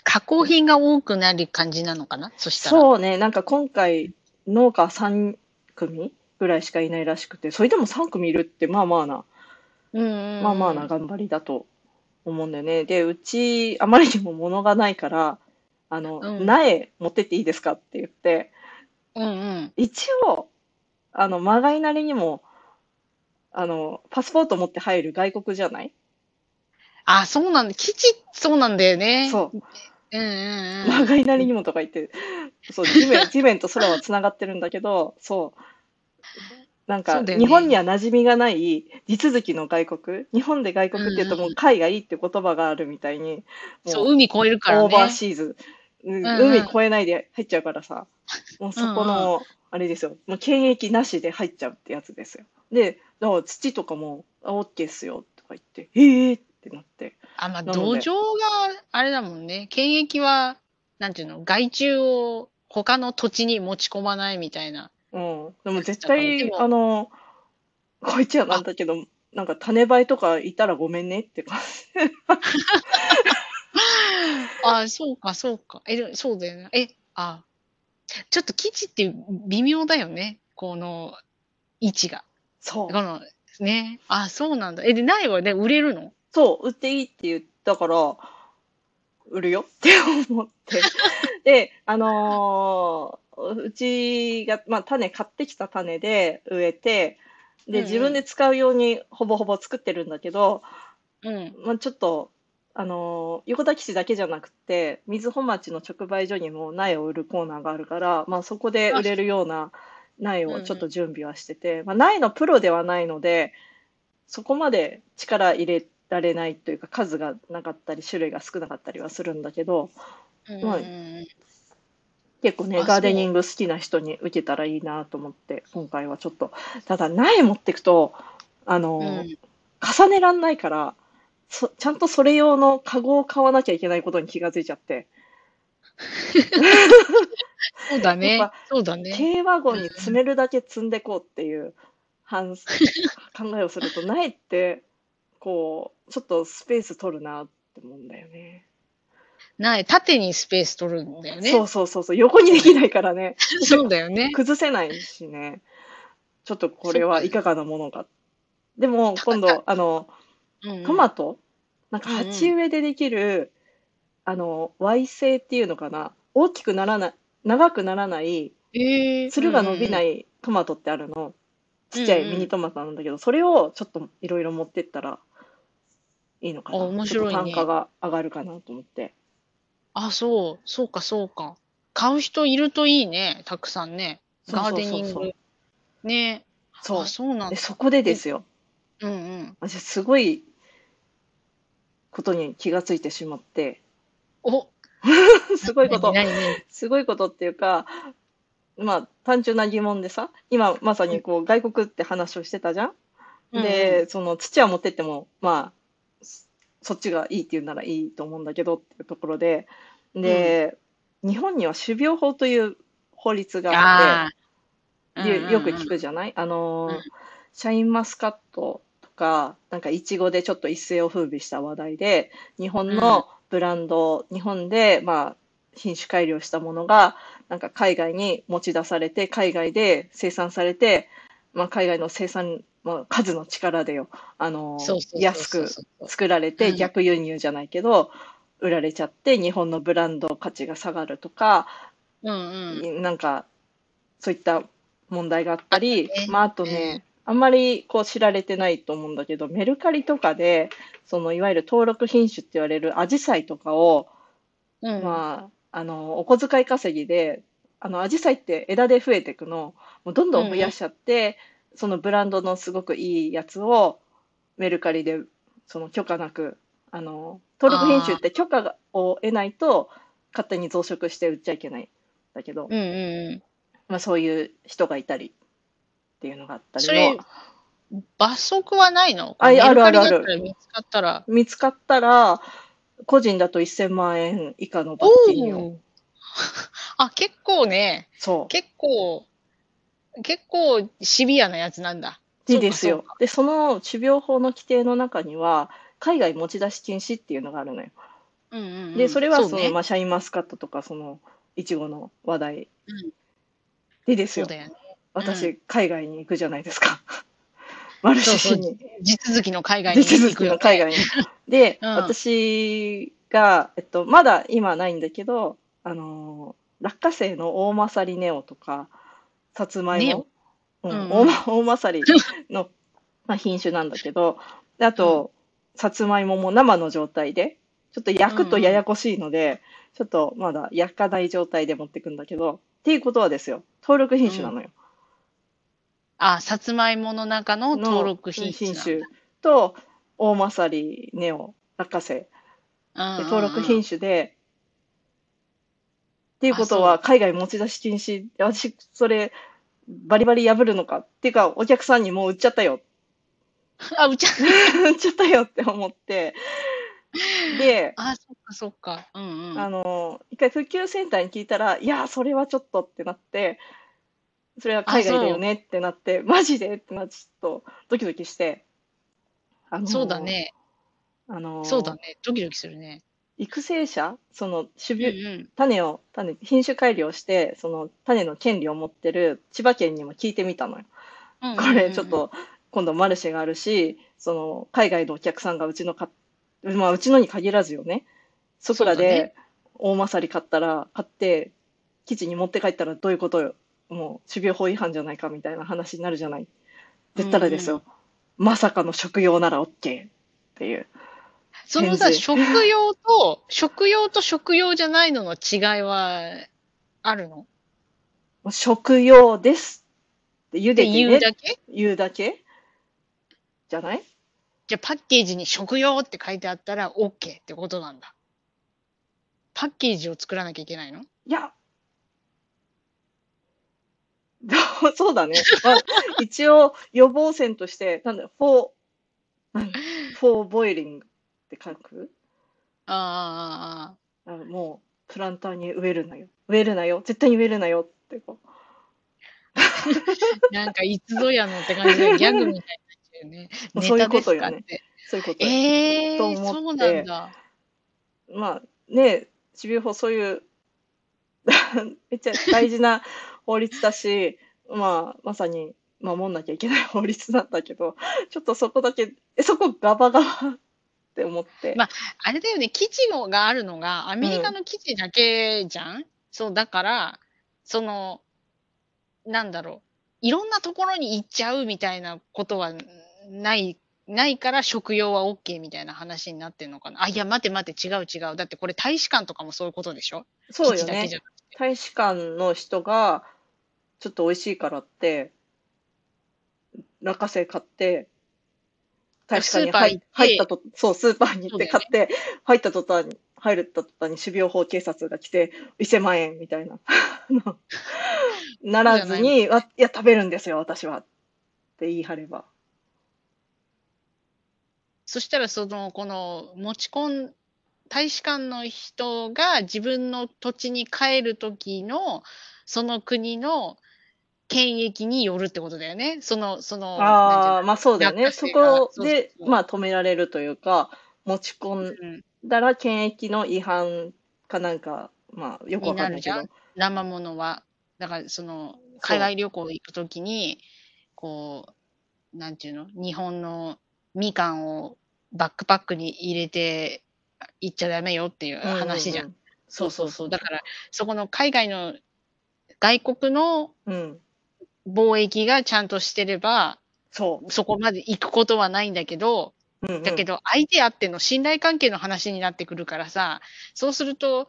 加工品が多くなる感じなのかな？そしたら。そうね、なんか今回、農家3組ぐらいしかいないらしくて、それでも3組いるって、まあまあな、うん。まあまあな頑張りだと思うんだよね。で、うち、あまりにも物がないから、あの、うん苗持ってっていいですかって言って、うんうん。一応、あの、まがいなりにも、あの、パスポート持って入る外国じゃない？あ、そうなんだ。基地、そうなんだよね。そう。うんうんうん。まがいなりにもとか言って、そう、地面、(laughs) 地面と空はつながってるんだけど、そう。なんか、ね日本には馴染みがない地続きの外国、日本で外国って言うともう海外って言葉があるみたいに、もそう、海越えるからね。オーバーシーズ、うん海越えないで入っちゃうからさ、(laughs) もうそこの、あれですよ、もう検疫なしで入っちゃうってやつですよ。で、だから土とかも、あ、オッケーっすよ、とか言って、ええー、ってなって。あ、まあ、土壌があれだもんね。検疫は、なんていうの、害虫を他の土地に持ち込まないみたいな。うん。でも絶対、もあの、こいつはなんだけど、なんか種梅とかいたらごめんねって感じ。(laughs) (laughs) あ、そうか、そうか。え、でもそうだよね。え、あ、ちょっと基地って微妙だよね。この位置が。そう。この、ね。あ、そうなんだ。え、で、苗はね、売れるの？そう、売っていいって言ったから、売るよ (laughs) って思って。(laughs) で、あのーうちが、まあ、種、買ってきた種で植えて、で、うんうん自分で使うようにほぼほぼ作ってるんだけど、うん。まあ、ちょっと、あのー横田基地だけじゃなくて、瑞穂町の直売所にも苗を売るコーナーがあるから、まあ、そこで売れるような苗をちょっと準備はしてて、まあ、苗のプロではないので、そこまで力入れられないというか、数がなかったり、種類が少なかったりはするんだけど、うんまあうん。結構ね、あガーデニング好きな人に受けたらいいなと思って、今回はちょっと、ただ苗持ってくと、あのうん。ー重ねらんないから、そちゃんとそれ用のカゴを買わなきゃいけないことに気がついちゃって、そうだね。そうだね。軽ワゴンに積めるだけ積んでこうっていう反 (laughs) 考えをすると、苗って、こう、ちょっとスペース取るなって思うんだよね。苗、縦にスペース取るんだよね。そうそうそうそう、横にできないからね、(laughs) そうだよね。崩せないしね、ちょっとこれはいかがなものか。でも、今度、あの、うんトマト？なんかうんうん鉢植えでできる、あの、Y 性っていうのかな？大きくならない、長くならない、えー、。つるが伸びないいトマトってあるの。ちっちゃいミニトマトなんだけど、それをちょっといろいろ持ってったらいいのかな？あ面白いねちょっと単価が上がるかなと思って。あ、そう。そうか、そうか。買う人いるといいね。たくさんね。ガーデニンそうそうそうグ。ね。そうあ、そうなんで、だ。そこでですよ。うんうん。私すごいことに気がついてしまって、お。(laughs) すごいこと、すごいことっていうか、まあ単純な疑問でさ、今まさにこう外国って話をしてたじゃん？で、その土は持ってっても、まあ、そそっちがいいって言うならいいと思うんだけどっていうところで、で、日本には種苗法という法律があって、よく聞くじゃない？あのシャインマスカットとか、なんかイチゴでちょっと一世を風靡した話題で、日本のブランド、日本で、まあ、品種改良したものが、なんか海外に持ち出されて、海外で生産されて、まあ、海外の生産、まあ、数の力でよ、あの、安く作られてうん。逆輸入じゃないけど、売られちゃって日本のブランド価値が下がるとか、うんうん。なんかそういった問題があったりあね。まあ、あとね、あんまりこう知られてないと思うんだけどメルカリとかでそのいわゆる登録品種って言われるアジサイとかを、うん。まあ、あのお小遣い稼ぎであのアジサイって枝で増えていくのもうどんどん増やしちゃって、そのブランドのすごくいいやつをメルカリでその許可なくあの登録品種って許可を得ないと勝手に増殖して売っちゃいけないんだけど、うんうんうん。まあ、そういう人がいたりっていうのがあったりそれも、罰則はないの？ああるあるある見つかったら。見つかったら個人だと1000万円以下の罰金よ。おー (laughs) あ、結構ね、そう。結構、結構シビアなやつなんだ。いいです。よで、その種苗法の規定の中には、海外持ち出し禁止っていうのがあるのよ。そうんうんうん、で、それはその、うねまあ、シャインマスカットとか、その、いちごの話題うんでですよ。そうだよね。私、う海外に行くじゃないですか。(laughs) マルシェに。地続きの海外に地続き行くよ。ねの海外に。で、(laughs) うん。私が、えっと、まだ今はないんだけど、あのー落花生の大まさりネオとか、さつまいネも、うん。うんうん。大ま大まさりの、(laughs) まあ、品種なんだけど、であと、さつまいもも生の状態で、ちょっと焼くとややこしいので、ちょっとまだ焼かない状態で持ってくんだけど、っていうことはですよ、登録品種なのよ。あ、さつまいもの中の登録品種種と、大まさりネオ、落花生。登録品種で、っていうことあは、海外持ち出し禁止、私、それ、バリバリ破るのかっていうか、お客さんにもう売っちゃったよ。あ、うちゃ、(laughs) 売っちゃったよって思って、で、あ、そっかそっか。うんうん。あの、一回普及センターに聞いたら、いや、それはちょっとってなって、それは海外だよねってなって、マジでってなって、ちょっとドキドキして、あのそうだ。ね。あの、そうだね。ドキドキするね。育成者、その、種うん苗、うん。種を、種、品種改良して、その種の権利を持ってる千葉県にも聞いてみたのよ。うんうんこれちょっと、今度マルシェがあるし、その、海外のお客さんがうちのか、まあ、うちのに限らずよね。そこらで、大まさり買ったら、買って、基地に持って帰ったらどういうことよ？もう、種苗法違反じゃないかみたいな話になるじゃない。って言ったらですよ。まさかの食用なら OK っていう。そのさ、食用と、食用と食用じゃないのの違いは、あるの？食用ですって茹でっててね、言うだけ？言うだけ？じゃない？じゃあパッケージに食用って書いてあったら OK ってことなんだ。パッケージを作らなきゃいけないの？いや、(laughs) そうだね。まあ、一応予防線として、なんだ、for、何 for boiling って書く？ああ、ああ、ああ。あもう、プランターに植えるなよ。植えるなよ。絶対に植えるなよってこ (laughs) なんかいつぞやのって感じでギャグみたいになっちゃうよね。も (laughs) うそういうことよねそういうことよ。ええと思ってそうなんだ。まあね、種苗法そういうめっちゃ大事な法律だし、まあまさに守んなきゃいけない (laughs) 法律なんだけど、ちょっとそこだけ、え、そこガバガバって思って。まあれだよね、基地があるのがアメリカの基地だけじゃん、そう、だから、その、なんだろう、いろんなところに行っちゃうみたいなことはない、ないから食用は OK みたいな話になってんのかな。あ、いや、待て待て、違う違う。だってこれ大使館とかもそういうことでしょ？そうよね。大使館の人が、ちょっと美味しいからって、落花生買って、大使館に入入ったと、そう、スーパーに行って買って、入った途端に、入った途端に種苗法警察が来て、1000万円みたいな。(laughs) ならずに、あいや、食べるんですよ、私は。って言い張れば。そしたら、その、この、持ち込ん、大使館の人が自分の土地に帰る時の、その国の権益によるってことだよね。その、その、ああ、まあそうだよね。そこでまあ止められるというか、持ち込んうんだら検疫の違反かなんかまあ、よくわかんないけど。生ものは。だから、その、海外旅行行くときに、こう、なんていうの？日本のみかんをバックパックに入れて行っちゃダメよっていう話じゃん。ううそうそうそう。だから、そこの海外の、外国のうん。うん。貿易がちゃんとしてれば、そそこまで行くことはないんだけど、う。うんうんだけど、相手あっての信頼関係の話になってくるからさ、そうすると、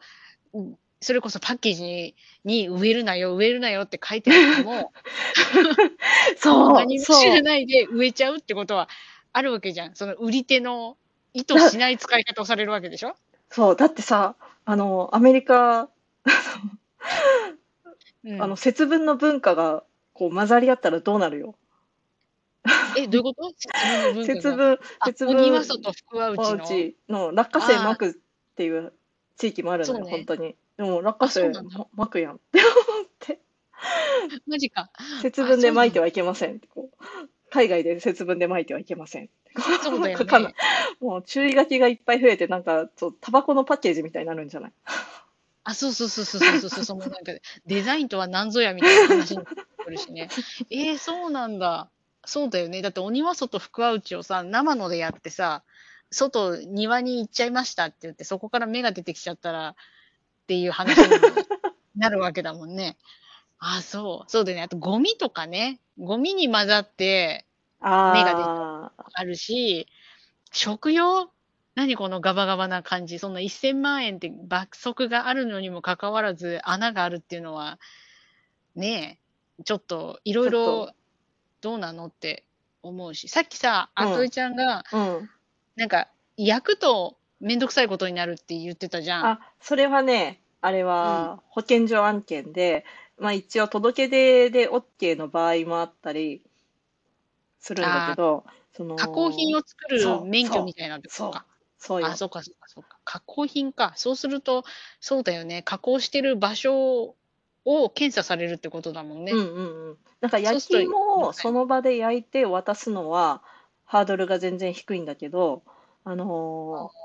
うんそれこそパッケージにに植えるなよ、植えるなよって書いてあっても、(laughs) そう。何も知らないで植えちゃうってことはあるわけじゃん。その売り手の意図しない使い方をされるわけでしょ？そう。だってさ、あの、アメリカ、(laughs) うんあの、節分の文化が、こう、混ざり合ったらどうなるよ？え、どういうこと？節分節分、鬼は外、福は内おの。落花生まくっていう地域もあるのね本当に。でも落花生ままくやんって思って。マジか。節分で撒いてはいけません海外で節分で撒いてはいけません。そうだよね。(laughs) もう注意書きがいっぱい増えて、なんか、そうタバコのパッケージみたいになるんじゃない？あ、そうそうそうそうそうそう、そのなんか、デザインとは何ぞやみたいな話になってくるしね。(laughs) えー、そうなんだ。そうだよね。だって、鬼は外、福は内をさ、生のでやってさ、外、庭に行っちゃいましたって言って、そこから芽が出てきちゃったら、っていう話になるわけだもんね。(laughs) あ、そう。そうだよね。あと、ゴミとかね。ゴミに混ざってあ芽が出あ、あるし、食用何このガバガバな感じ。そんな1000万円って爆速があるのにもかかわらず穴があるっていうのは、ねえ、ちょっといろいろどうなのって思うし、さっきさ、うんあついちゃんが、うん。なんか、焼くとめんどくさいことになるって言ってたじゃん。あ、それはね、あれは保健所案件で、まあ一応届け出で OK の場合もあったりするんだけど、その、加工品を作る免許みたいなのそうか。そうよあ、。そうか、そうか、そうか。加工品か。そうすると、そうだよね。加工してる場所を検査されるってことだもんね。うんうんうん。なんか焼き芋をその場で焼いて渡すのはハードルが全然低いんだけど、あのー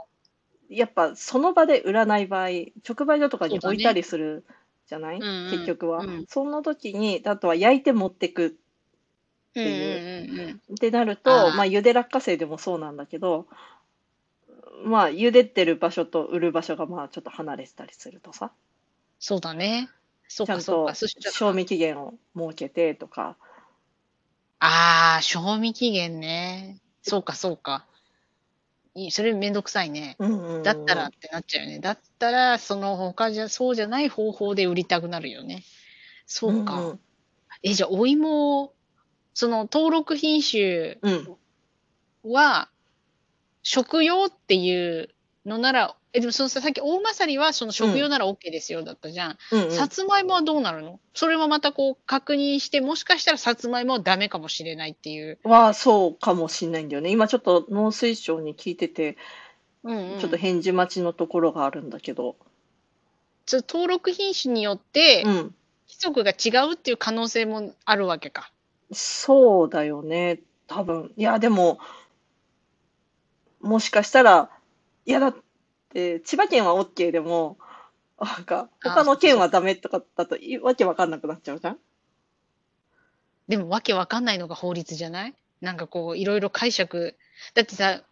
やっぱその場で売らない場合、直売所とかに置いたりするじゃない、うんうん結局は、うんその時に、あとは焼いて持ってくうんうんてうんうん。ってなると、あーまあ茹で落花生でもそうなんだけど、まあ茹でてる場所と売る場所がまあちょっと離れてたりするとさ、そうだね。そうちゃんか、そうとか。そしたら、賞味期限を設けてとか、ああ、賞味期限ね。そうか、そうか。いいそれめんどくさいね。うんうんうんだったらってなっちゃうよね。だったら、その他じゃ、そうじゃない方法で売りたくなるよね。そうか。んんえ、じゃあ、お芋、その登録品種うんは、食用っていうのなら、え、でもそのさ、さっき大まさりはその食用なら OK ですよだったじゃん。うんうんさつまいもはどうなるの？それもまたこう確認して、もしかしたらさつまいもはダメかもしれないっていう。はそうかもしれないんだよね。今ちょっと農水省に聞いてて、うん、うん。ちょっと返事待ちのところがあるんだけど。そう登録品種によってう、ん。規則が違うっていう可能性もあるわけか。そうだよね。多分。いや、でも、もしかしたら、いやだって、千葉県は OK でも、なんか、あ他の県はダメとかだと、いわけわかんなくなっちゃうじゃん？でもわけわかんないのが法律じゃない？なんかこう、いろいろ解釈。だってさ、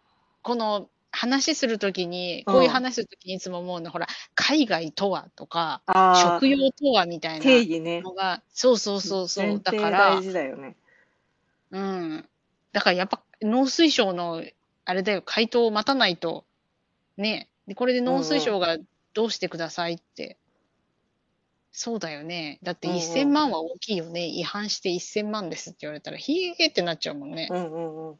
この話するときに、こういう話するときにいつも思うの、ほら、海外とはとか、食用とはみたいな定義ね。のが、そうそうそうそう。だから大、事だよね。うん。だからやっぱ農水省の、あれだよ、回答を待たないと、ね。で、これで農水省がどうしてくださいって。そうだよね。だってうんうん1000万は大きいよね。違反して1000万ですって言われたら、ひえーってなっちゃうもんね。うんうんうん。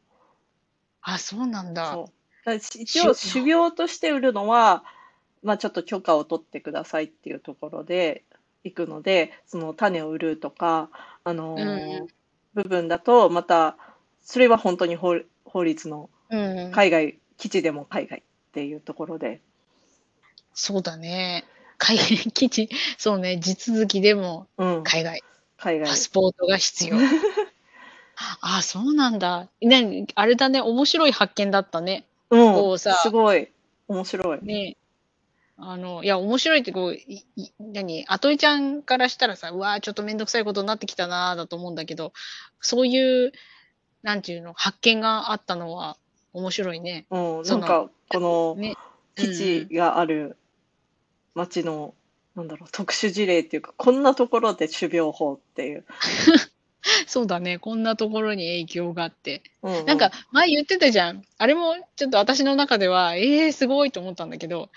あ、そうなんだ。だ一応、し種苗として売るのは、まあちょっと許可を取ってくださいっていうところで行くので、その種を売るとか、あのーうんうん部分だと、また、それは本当に法法律のうんうん。海外、基地でも海外っていうところで、そうだね。海外基地、そうね、地続きでもうん、海外、海外パ。スポートが必要。(laughs) あ、そうなんだ。ね、あれだね、面白い発見だったね。うん、こうさすごい面白い。ねあの、いや、面白いってこう、いい何、あといちゃんからしたらさ、うわーちょっとめんどくさいことになってきたなーだと思うんだけど、そういう、なんていうの、発見があったのは面白いね。うん、なんか、このね。基地がある町の、なんだろう、特殊事例っていうか、こんなところで種苗法っていう。(laughs) そうだね。こんなところに影響があって。うんうんなんか、前言ってたじゃん。あれも、ちょっと私の中では、ええー、すごいと思ったんだけど、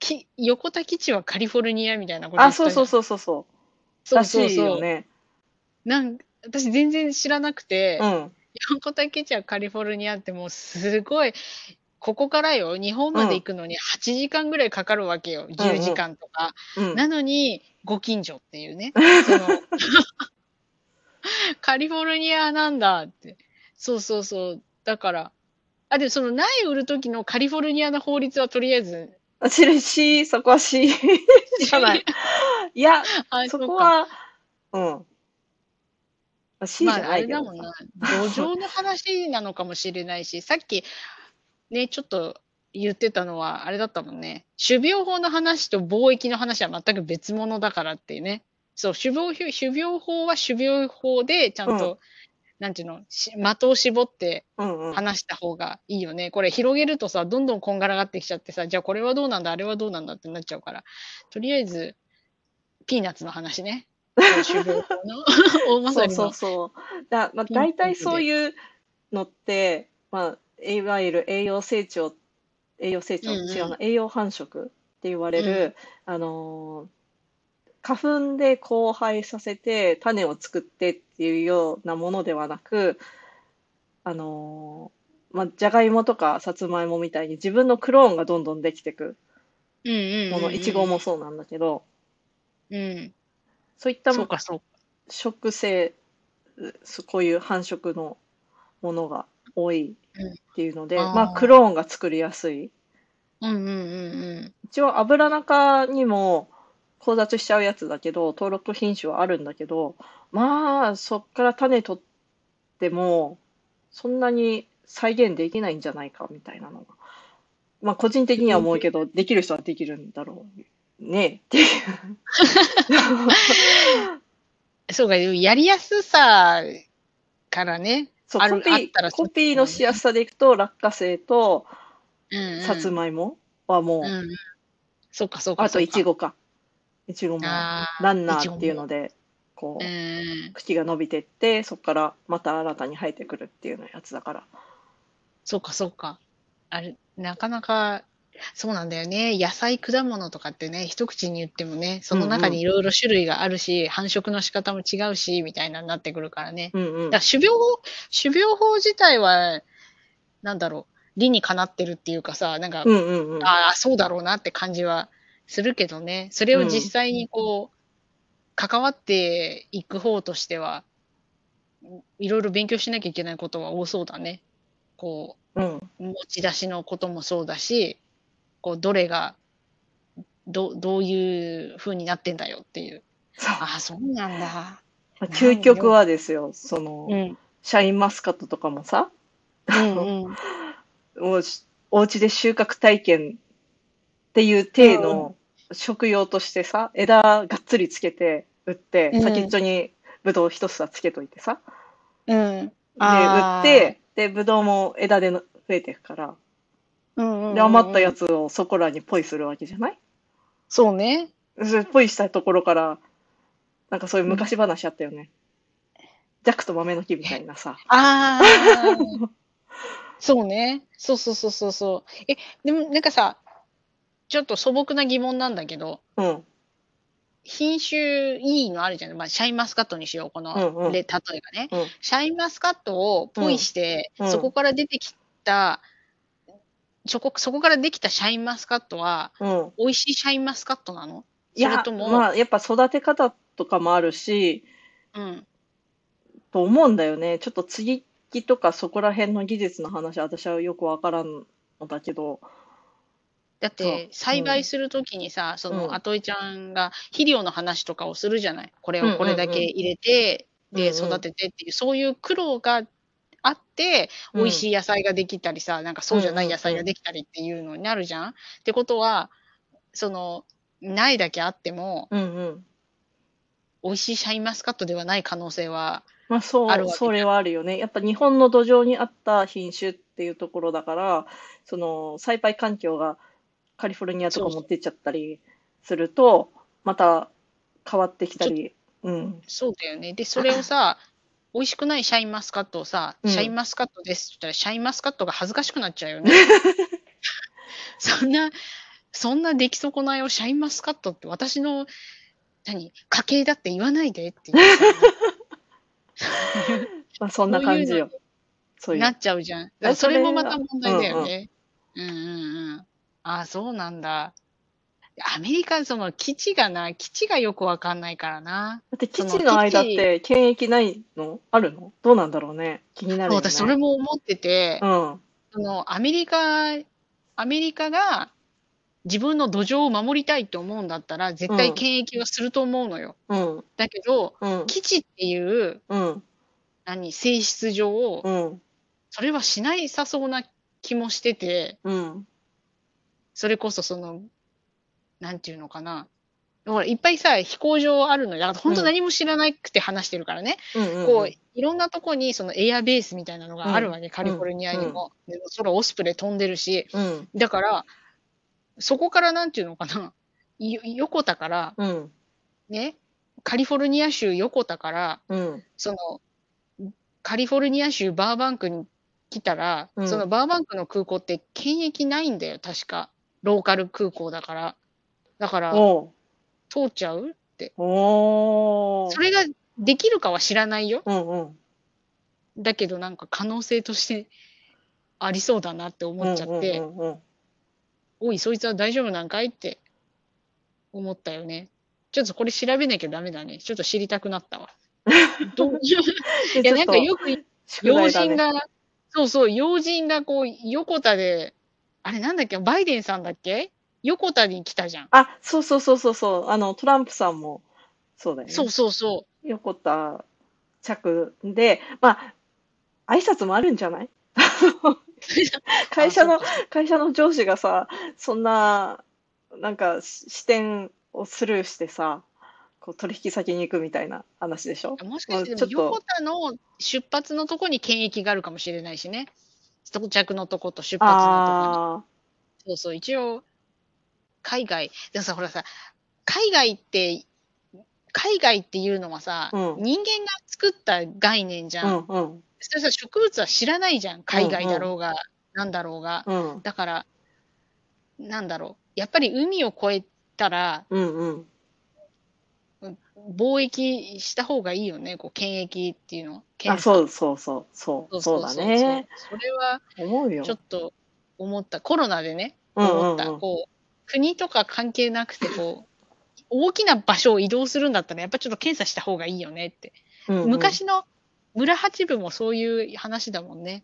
き横田基地はカリフォルニアみたいなこと言あ、そうそうそうそうそう。そうそうそう。よね。なん私全然知らなくて、うん。横田基地はカリフォルニアってもうすごい、ここからよ、日本まで行くのに8時間ぐらいかかるわけよ。10時間とか。うん。なのに、ご近所っていうね。(laughs) その (laughs) カリフォルニアなんだって。そうそうそう。だから、あ、でもその苗売る時のカリフォルニアの法律はとりあえず、あ、知るし、そこはし、知らない。いや、(laughs) あ、そ。こは、うん。あ C じまあ、あゃないけどれだもんなさ。。土壌の話なのかもしれないし、さっき、ね、ちょっと言ってたのは、あれだったもんね。種苗法の話と貿易の話は全く別物だからっていうね。そう、種苗法種苗法は種苗法で、ちゃんと、なんていうの、し的を絞ってうんうん。話した方がいいよね。これ広げるとさ、どんどんこんがらがってきちゃってさ、じゃあこれはどうなんだ、あれはどうなんだってなっちゃうから。とりあえず、ピーナッツの話ね。大まそうそう。そう。だまあ、大体そういうのって、まあ、いわゆる栄養成長、栄養成長、うんうん違うな、栄養繁殖って言われる、あのー花粉で交配させて種を作ってっていうようなものではなく、あのーまあ、じゃがいもとかさつまいもみたいに自分のクローンがどんどんできてくうんうんうんうん。もの、いちごもそうなんだけど、うん。そういったそうか、そうか。食性、そこういう繁殖のものが多いっていうので、うんあーまあクローンが作りやすい。うんうんうんうん。一応油中にも交雑しちゃうやつだけど、登録品種はあるんだけど、まあそっから種取ってもそんなに再現できないんじゃないかみたいなのが。まあ個人的には思うけど、できる人はできるんだろうねっていう。(laughs) そうか、やりやすさからね。そう、あるコピーあったら、コピーのしやすさでいくと、落花生と。さつまいもはもう、うんうん。そうか、そうか。あといちご。ごか。いちごもランナーっていうので、こうう、ん。茎が伸びてって、そこからまた新たに生えてくるっていうのやつだから。そうか、そうか。あれ、なかなか、そうなんだよね。野菜、果物とかってね、一口に言ってもね、その中にいろいろ種類があるし、繁殖の仕方も違うし、みたいなになってくるからね。うんうんだから。種苗法、種苗法自体は、なんだろう、理にかなってるっていうかさ、なんか、うんうんうん。ああ、そうだろうなって感じはするけどね。それを実際にこう、関わっていく方としては、いろいろ勉強しなきゃいけないことは多そうだね。こうん。う、持ち出しのこともそうだし、こう、どれが、ど、どういう風になってんだよっていう。そう。ああ、そうなんだ。まあ究極はですよ、その、うん。シャインマスカットとかもさ、うんうん。(laughs) もうしお家で収穫体験っていう体の食用としてさ、枝がっつりつけて売って、うん先っちょにぶどう一房つけといてさ、うん。で、売って、で、ぶどうも枝での増えていくから、うんうんうん、で、余ったやつをそこらにポイするわけじゃない？そうね。それポイしたところから、なんかそういう昔話あったよね。ジャックと豆の木みたいなさ。ああ。そうね。そうそうそうそうそう。え、でもなんかさ、ちょっと素朴な疑問なんだけど、うん。品種いいのあるじゃん。まあ、シャインマスカットにしよう、この、うんうんで、例えばね。うん。シャインマスカットをポイして、うんうんそこから出てきた、そこ、そこからできたシャインマスカットは、うん。美味しいシャインマスカットなの？いやと、も、まあ、やっぱ育て方とかもあるし、うん。と思うんだよね。ちょっと接ぎ木とかそこら辺の技術の話、私はよくわからんのだけど、だって、栽培するときにさ、その、あといちゃんが肥料の話とかをするじゃない？これをこれだけ入れて、で、うんうん育ててっていう、そういう苦労があって、美味しい野菜ができたりさ、なんかそうじゃない野菜ができたりっていうのになるじゃん？ってことは、その、苗だけあっても、うんうん。美味しいシャインマスカットではない可能性は、まあそう、あるわけそれはあるよね。やっぱ日本の土壌に合った品種っていうところだから、その栽培環境がカリフォルニアとか持ってっちゃったりすると、また変わってきたり。うん。そうだよね。で、それをさ、美味しくない？シャインマスカットをさ、うんシャインマスカットですって言ったら、シャインマスカットが恥ずかしくなっちゃうよね。(laughs) そんな、そんな出来損ないをシャインマスカットって私の、何、家系だって言わないでって言ってまあそんな感じよ。そういう。なっちゃうじゃん。だからそれもまた問題だよね。うんうんうん。ああ、そうなんだ。アメリカ、その基地がな、基地がよくわかんないからな。だって基地の間って検疫ないの？あるの？どうなんだろうね。気になる。私、それも思ってて、うん。そのアメリカ、アメリカが自分の土壌を守りたいと思うんだったら、絶対検疫はすると思うのよ。うん。だけど、うん。基地っていう、うん。何、性質上、うん。それはしないさそうな気もしてて、うん。それこそその、なんていうのかな。ほら、いっぱいさ、飛行場あるのよ。だから本当何も知らなくて話してるからね。うん。こう、いろんなとこにそのエアベースみたいなのがあるわけ、カリフォルニアにも。で空オスプレイ飛んでるし。うん。だから、そこからなんていうのかな。よ横田から、うん。ね、カリフォルニア州横田から、うん。その、カリフォルニア州バーバンクに来たら、うんそのバーバンクの空港って検疫ないんだよ、確か。ローカル空港だから。だから。通っちゃうって。それができるかは知らないよ。うんうん。だけどなんか可能性としてありそうだなって思っちゃって、うんうんうんおい、そいつは大丈夫なんかいって思ったよね。ちょっとこれ調べなきゃダメだね。ちょっと知りたくなったわ。どう？(laughs) いうん、や、なんかよく宿要題だね人が、そうそう、要人がこう、横田で、あれなんだっけ、バイデンさんだっけ？横田に来たじゃん。あ、そうそうそうそうそう。あの、トランプさんも、そうだよね。そうそうそ横田着で、まあ、挨拶もあるんじゃない？(laughs) 会社の会社の上司がさ、そんな、なんか、し視点をスルーしてさ、こう取引先に行くみたいな話でしょ？う。もしかして横田の出発のとこに検疫があるかもしれないしね。到着のとこと出発のとこあに。そうそう、一応、海外、でもさ、ほらさ、海外って、海外っていうのはさ、うん人間が作った概念じあ、ゃ。うんんうんそれさ、植物は知らないじゃん。海外だろうが、なんだろうが。うんだから、なんだろう。やっぱり海を越えたら、うんうん貿易した方がいいよね。こう、検疫っていうの。あ、そうそうそう、そう、そうだね。それは、ちょ。っと思った。コロナでね、うん思った。うんうんこう、国とか関係なくて、こう、大きな場所を移動するんだったら、やっぱちょっと検査した方がいいよねって。うんうん昔の村八部もそういう話だもんね。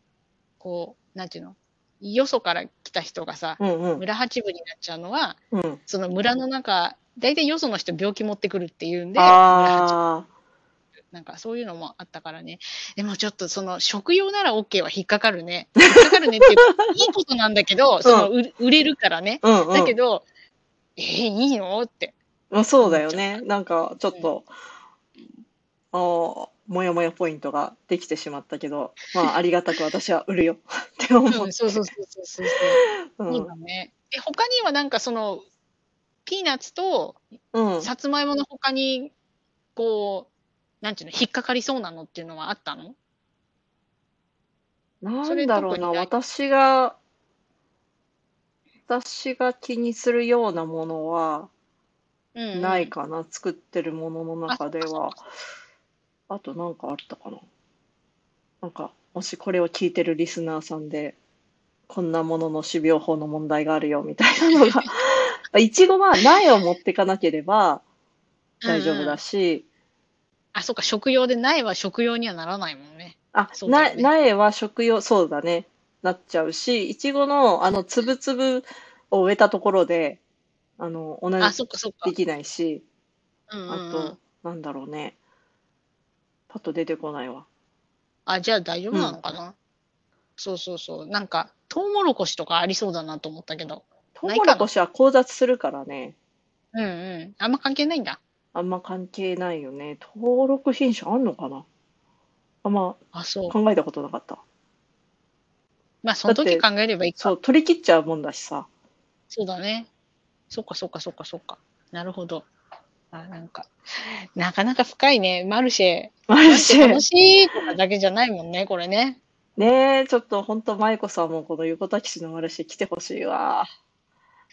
こう、なんていうの？よそから来た人がさ、うんうん村八部になっちゃうのは、うん。その村の中、大体よその人病気持ってくるっていうんで、村八部あなんかそういうのもあったからね。でもちょっとその食用なら OK は引っかかるね。引っかかるねっていいいことなんだけど、その売売れるからね。あ、うんうん。だけど、えー、いいの？って。まあ、そうだよね。なんか、ちょっと、あーもやもやポイントができてしまったけど、(laughs) まあ、ありがたく私は売るよ (laughs) って思う。うん、そうそうそうそうそう。うそうんだね。で、他にはなんかその、ピーナッツとうん。さつまいもの他に、こう、なんていうの、引っかかりそうなのっていうのはあったの？なんだろうな、それ特にない？私が、私が気にするようなものはうん、うん。ないかな、作ってるものの中であそっは。あとなんかあったかな？なんか、もしこれを聞いてるリスナーさんで、こんなものの種苗法の問題があるよみたいなのが、いちごは苗を持ってかなければ大丈夫だし、あ、そうか、食用で苗は食用にはならないもんね。あ、なそうだよね苗は食用、そうだね、なっちゃうし、いちごのあの、つぶつぶを植えたところで、あの、同あ、じそっかそっかで。きないし、うんうんうんあと、なんだろうね。パッと出てこないわ。あ、じゃあ大丈夫なのかな、そうそうそう。なんか、トウモロコシとかありそうだなと思ったけど。トウモロコシは交雑するからね。うんうん。あんま関係ないんだ。あんま関係ないよね。登録品種あんのかな？あんまあ、そう。考えたことなかった。まあ、その時考えればいいか。そう、取り切っちゃうもんだしさ。そうだね。そっかそっかそっかそっか。なるほど。あ、なんか、なかなか深いね。マルシェ。ママルシェ楽ルしいとかだけじゃないもんね、これね。ねえ、ちょっと本当、舞子さんもこの横田基地のマルシェ来てほしいわ。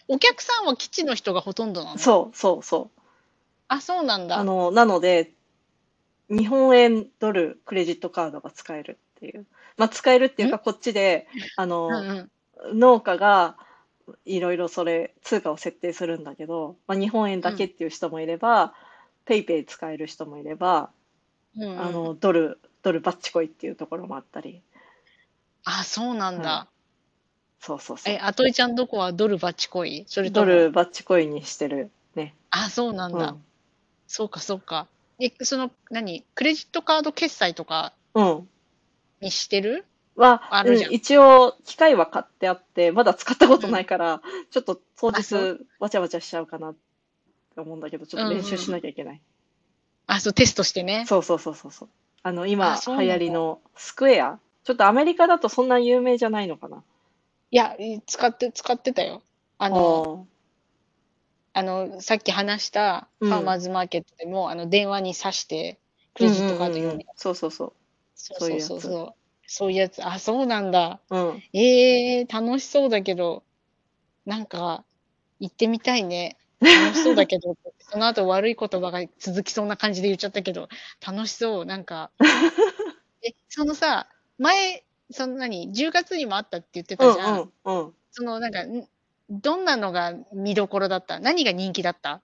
お客さんは基地の人がほとんどなの？そうそうそう。あ、そうなんだ。あの、なので、日本円ドルクレジットカードが使えるっていう。まあ、使えるっていうか、こっちで、あうんの、うん。農家がいろいろそれ、通貨を設定するんだけど、まあ、日本円だけっていう人もいれば、ペイペイ使える人もいれば、うんうん、あの、ドル、ドルバッチコイっていうところもあったり。あ、そうなんだ。はそうそうそうえ、。あといちゃんどこはドルバッチコイそれドルバッチコイにしてるね。あ、そうなんだ。うん。そうか、そうか。え、その、何？クレジットカード決済とかうん。にしてる？は、あるじゃんうん一応、機械は買ってあって、まだ使ったことないから、ちょっと当あそ日、わちゃわちゃしちゃうかなって思うんだけど、ちょっと練習しなきゃいけない。あ、そう、テストしてね。そうそうそうそうそう。あの、今、あそうなんだ流行りのスクエア。ちょっとアメリカだとそんな有名じゃないのかな。いや、使って、使ってたよ。ああの、ーあの、さっき話したうんファーマーズマーケットでも、あの、電話に挿して、クレジットカードうんうんうん用に。そうそうそそうそうそうそそう。そういうやつ。あ、そうなんだ。う。うん。ええ楽しそうだけど、なんか、行ってみたいね。楽しそうだけど、その後悪い言葉が続きそうな感じで言っちゃったけど、楽しそう。なんか、(laughs) え、そのさ、前、その何、10月にもあったって言ってうたじゃん。んうんうん。そのなんか、んどんなのが見どころだった？何が人気だった？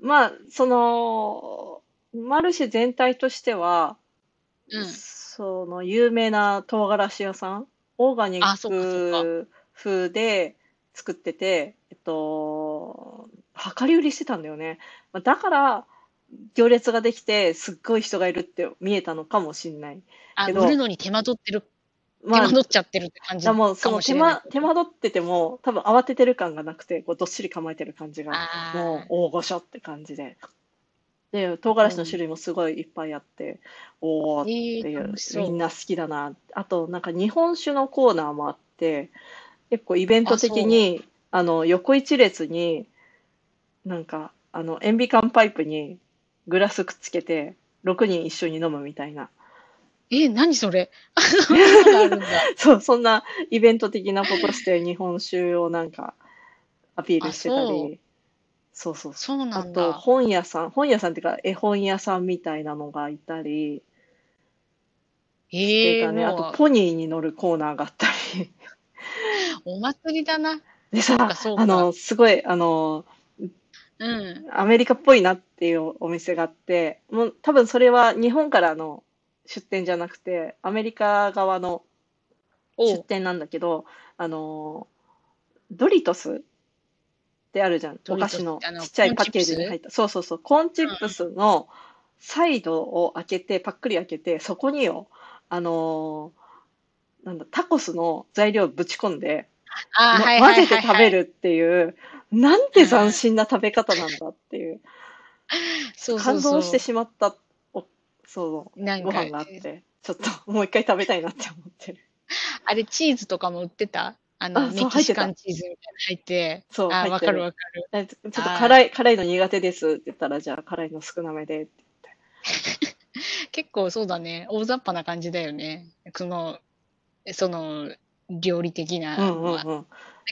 まあ、その、マルシェ全体としては、うん。その有名な唐辛子屋さん、オーガニック風で作ってて、えっと、量り売りしてたんだよね。まあだから、行列ができて、すっごい人がいるって見えたのかもしんない。あ、売るのに手間取ってる、手まあ、間取っちゃってるって感じだもうそかの手もしれない間、。手間取ってても、多分慌ててる感がなくて、こうどっしり構えてる感じが、もう大御所って感じで。で、唐辛子の種類もすごいいっぱいあって、おーってえー、いう楽しそう。みんな好きだな。あと、なんか日本酒のコーナーもあって、結構イベント的に、あの、横一列に、なんか、あの、塩ビ缶パイプにグラスくっつけて、6人一緒に飲むみたいな。え、何それ？(laughs) (laughs) そう、そんなイベント的なことして日本酒をなんかアピールしてたり、そうそうそう。あと。本屋さん、本屋さんっていうか絵本屋さんみたいなのがいたり、ええいうかね、あもう、とポニーに乗るコーナーがあったり。(laughs) お祭りだな。でさ、あの、すごい、あの、うん。アメリカっぽいなっていうお店があって、もう多分それは日本からの出店じゃなくて、アメリカ側の出店なんだけど、あの、ドリトスってあるじゃん。お菓子のちっちゃいパッケージに入った。そうそうそう。コーンチップスのサイドを開けて、パックリ開けて、そこによ、あのなんだ、タコスの材料をぶち込んで、あー、のはいはいはい、混ぜて食べるっていう、なんて斬新な食べ方なんだっていう、(laughs) 感動してしまった、おそかご飯があって、ちょっともう一回食べたいなって思ってる。あれ、チーズとかも売ってた？あの、メキシカ入ンチーズみたいなの入って。そう、あー、入ってる。わかるわかる。えちょっと辛い、辛いの苦手ですって言ったら、じゃあ辛いの少なめでって (laughs) 結構そうだね。大雑把な感じだよね。その、その、料理的な。うん。うんうん。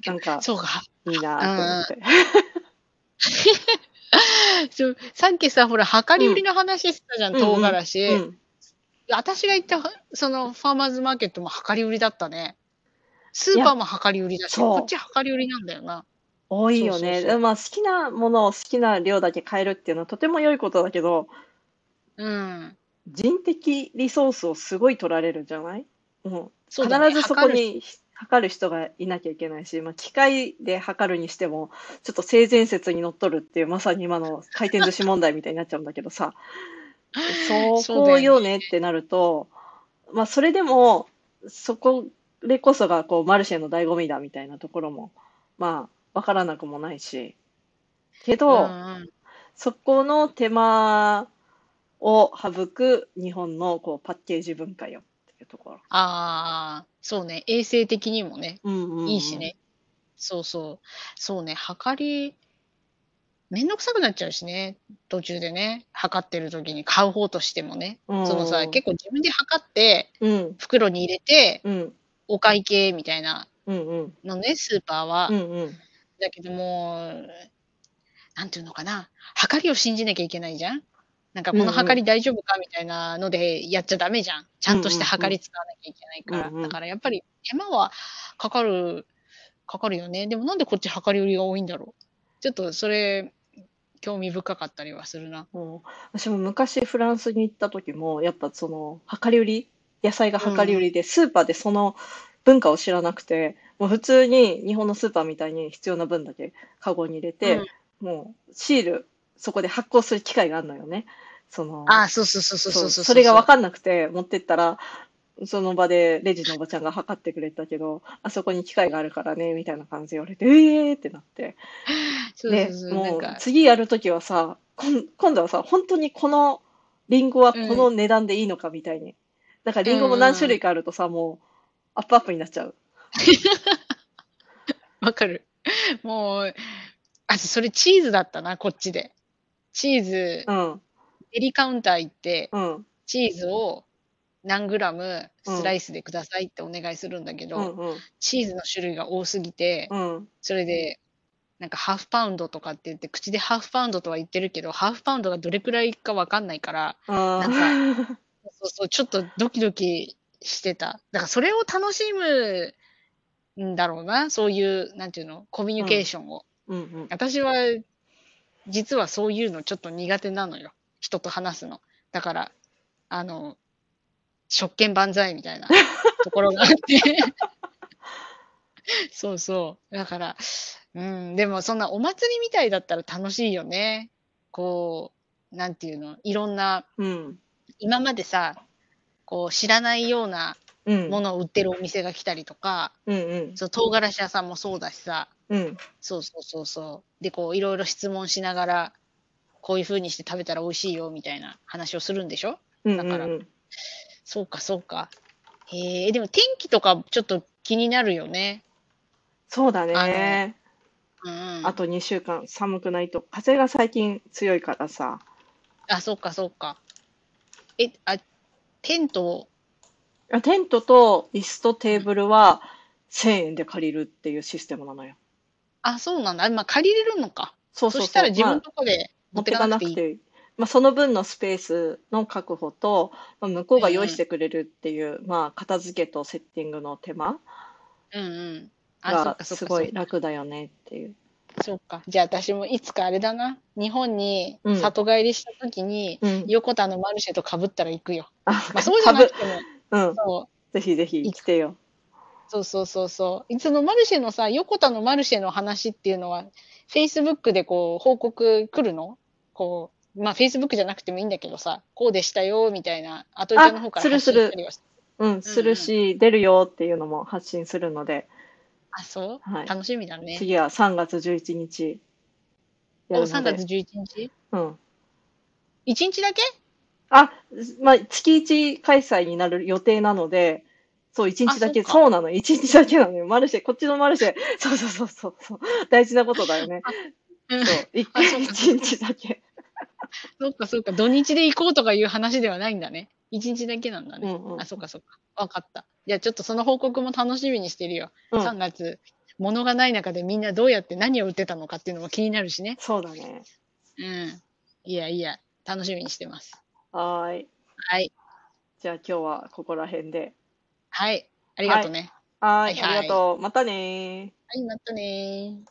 なんか、そうか。いいなと思って。(laughs) そうさっきさ、ほら、量り売りの話してたじゃん、うん唐辛子。うん。私が行った、その、ファーマーズマーケットも量り売りだったね。スーパーも量り売りだし、こっち量り売りなんだよな。多いよそうそうね。そうまあ、好きなものを好きな量だけ買えるっていうのはとても良いことだけど、うん。人的リソースをすごい取られるじゃない？もうね必ずそこに測る人がいなきゃいけないし、まあ、機械で測るにしても、ちょっと性善説にのっとるっていう、まさに今の回転寿司問題みたいになっちゃうんだけどさ、そこよねってなると、まあ、それでも、そこでこそが、こう、マルシェの醍醐味だみたいなところもまあ、わからなくもないし。けうんど、うん。そこの手間を省く日本のこうパッケージ文化よところ。ああ、そうね。衛生的にもね、うんうんうんいいしね。そうそう。そうね。測り、めんどくさくなっちゃうしね。途中でね。測ってる時に買う方としてもね。うんそのさ、結構自分で測って、うん袋に入れて、うんお会計みたいなうんうんのね、スーパーは。うんうんだけどもう、なんていうのかな。測りを信じなきゃいけないじゃんなんかこの測り大丈夫かみたいなのでやっちゃダメじゃん。ちゃんとして測り使わなきゃいけないから。うんうんだからやっぱり手間はかかる、かかるよね。でもなんでこっち測り売りが多いんだろう。ちょっとそれ、興味深かったりはするな。うん私も昔フランスに行った時もやっぱその量り売り野菜が量り売りで、スーパーでその文化を知らなくてもう普通に日本のスーパーみたいに必要な分だけカゴに入れて、もうシールそこで発行する機械があるのよね。そのああ、そうそうそうそうそうそう。それが分かんなくて持ってったらその場でレジのおばちゃんが測ってくれたけどあそこに機械があるからねみたいな感じで言われてええーってなってでそうそうそう。なんもうか、次やるときはさ今度はさ本当にこのリンゴはこの値段でいいのかみたいに、だからリンゴも何種類かあるとさもうアップアップになっちゃう (laughs) わかる。もう、あとそれチーズだったな、こっちで。チーズう、んデリカウンター行って、うんチーズを何グラムスライスでくださいってお願いするんだけど、うんうんチーズの種類が多すぎて、うんそれで、なんかハーフパウンドとかって言って、口でハーフパウンドとは言ってるけど、ハーフパウンドがどれくらいかわかんないから、あなーそうそう、ちょっとドキドキしてた。だからそれを楽しむんだろうな、そういう、なんていうの、コミュニケーションを。うんうん私は、実はそういうのちょっと苦手なのよ。人と話すの。だから、あの、食券万歳みたいな (laughs) ところがあって。(laughs) そうそう。だから、うん、でもそんなお祭りみたいだったら楽しいよね。こう、なんていうの、いろんな、うん今までさ、こう知らないようなうんものを売ってるお店が来たりとか、うんうんそう唐辛子屋さんもそうだしさ、うんそうそうそうそう。で、こう、いろいろ質問しながら、こういう風にして食べたら美味しいよ、みたいな話をするんでしょ？うんだからうんそうか、そうか。へえ、でも天気とかちょっと気になるよね。そうだねうんうん。あと2週間寒くないと風が最近強いからさあ、そうか、そうか。え、あ、テント、あテントと椅子とテーブルは1000円で借りるっていうシステムなのよ。あ、そうなんだ。あまあ、借りれるのか。そうそうそう。したら自分まあのとこで持ってかかなくていい。まあ、その分のスペースの確保と、まあ、向こうが用意してくれるっていう、まあ、片付けとセッティングの手間うんうん。あ、そっが。すごい楽だよねっていう。そうか。じゃあ私もいつかあれだな。日本にうん里帰りした時に、うん。横田のマルシェと被ったら行くよ。あ、まあそうじゃなくても、うん。そう。ぜひぜひ来てよ。そうそうそうそう。いつのマルシェのさ、横田のマルシェの話っていうのは、Facebook でこう、報告来るの？こう、まあ Facebook じゃなくてもいいんだけどさ、こうでしたよ、みたいな、あとりちゃんの方からするする発信したりはしうん、するし、出るよっていうのも発信するので、あ、そう、はい楽しみだね。次は3月11日やお、3るので。月11日？うん。?1 日だけ？あ、まあ、月1開催になる予定なので、そう、1日だけ、あそうなの、1日だけなのよ。マルシェ、こっちのマルシェ、そ (laughs) うそうそうそうそう、大事なことだよね。うんそう、1あそうか1日だけ。そっかそっか、土日で行こうとかいう話ではないんだね。1日だけなんだね。うんうんあ、そっかそっか。わかった。じゃあちょっとその報告も楽しみにしてるよ。うん3月、物がない中でみんなどうやって何を売ってたのかっていうのも気になるしね。そうだね。うん。いやいや、楽しみにしてます。はーい。はい。じゃあ今日はここら辺で。はい。ありがとうね。はーい、はいはいありがとう。またねー。はい、またねー。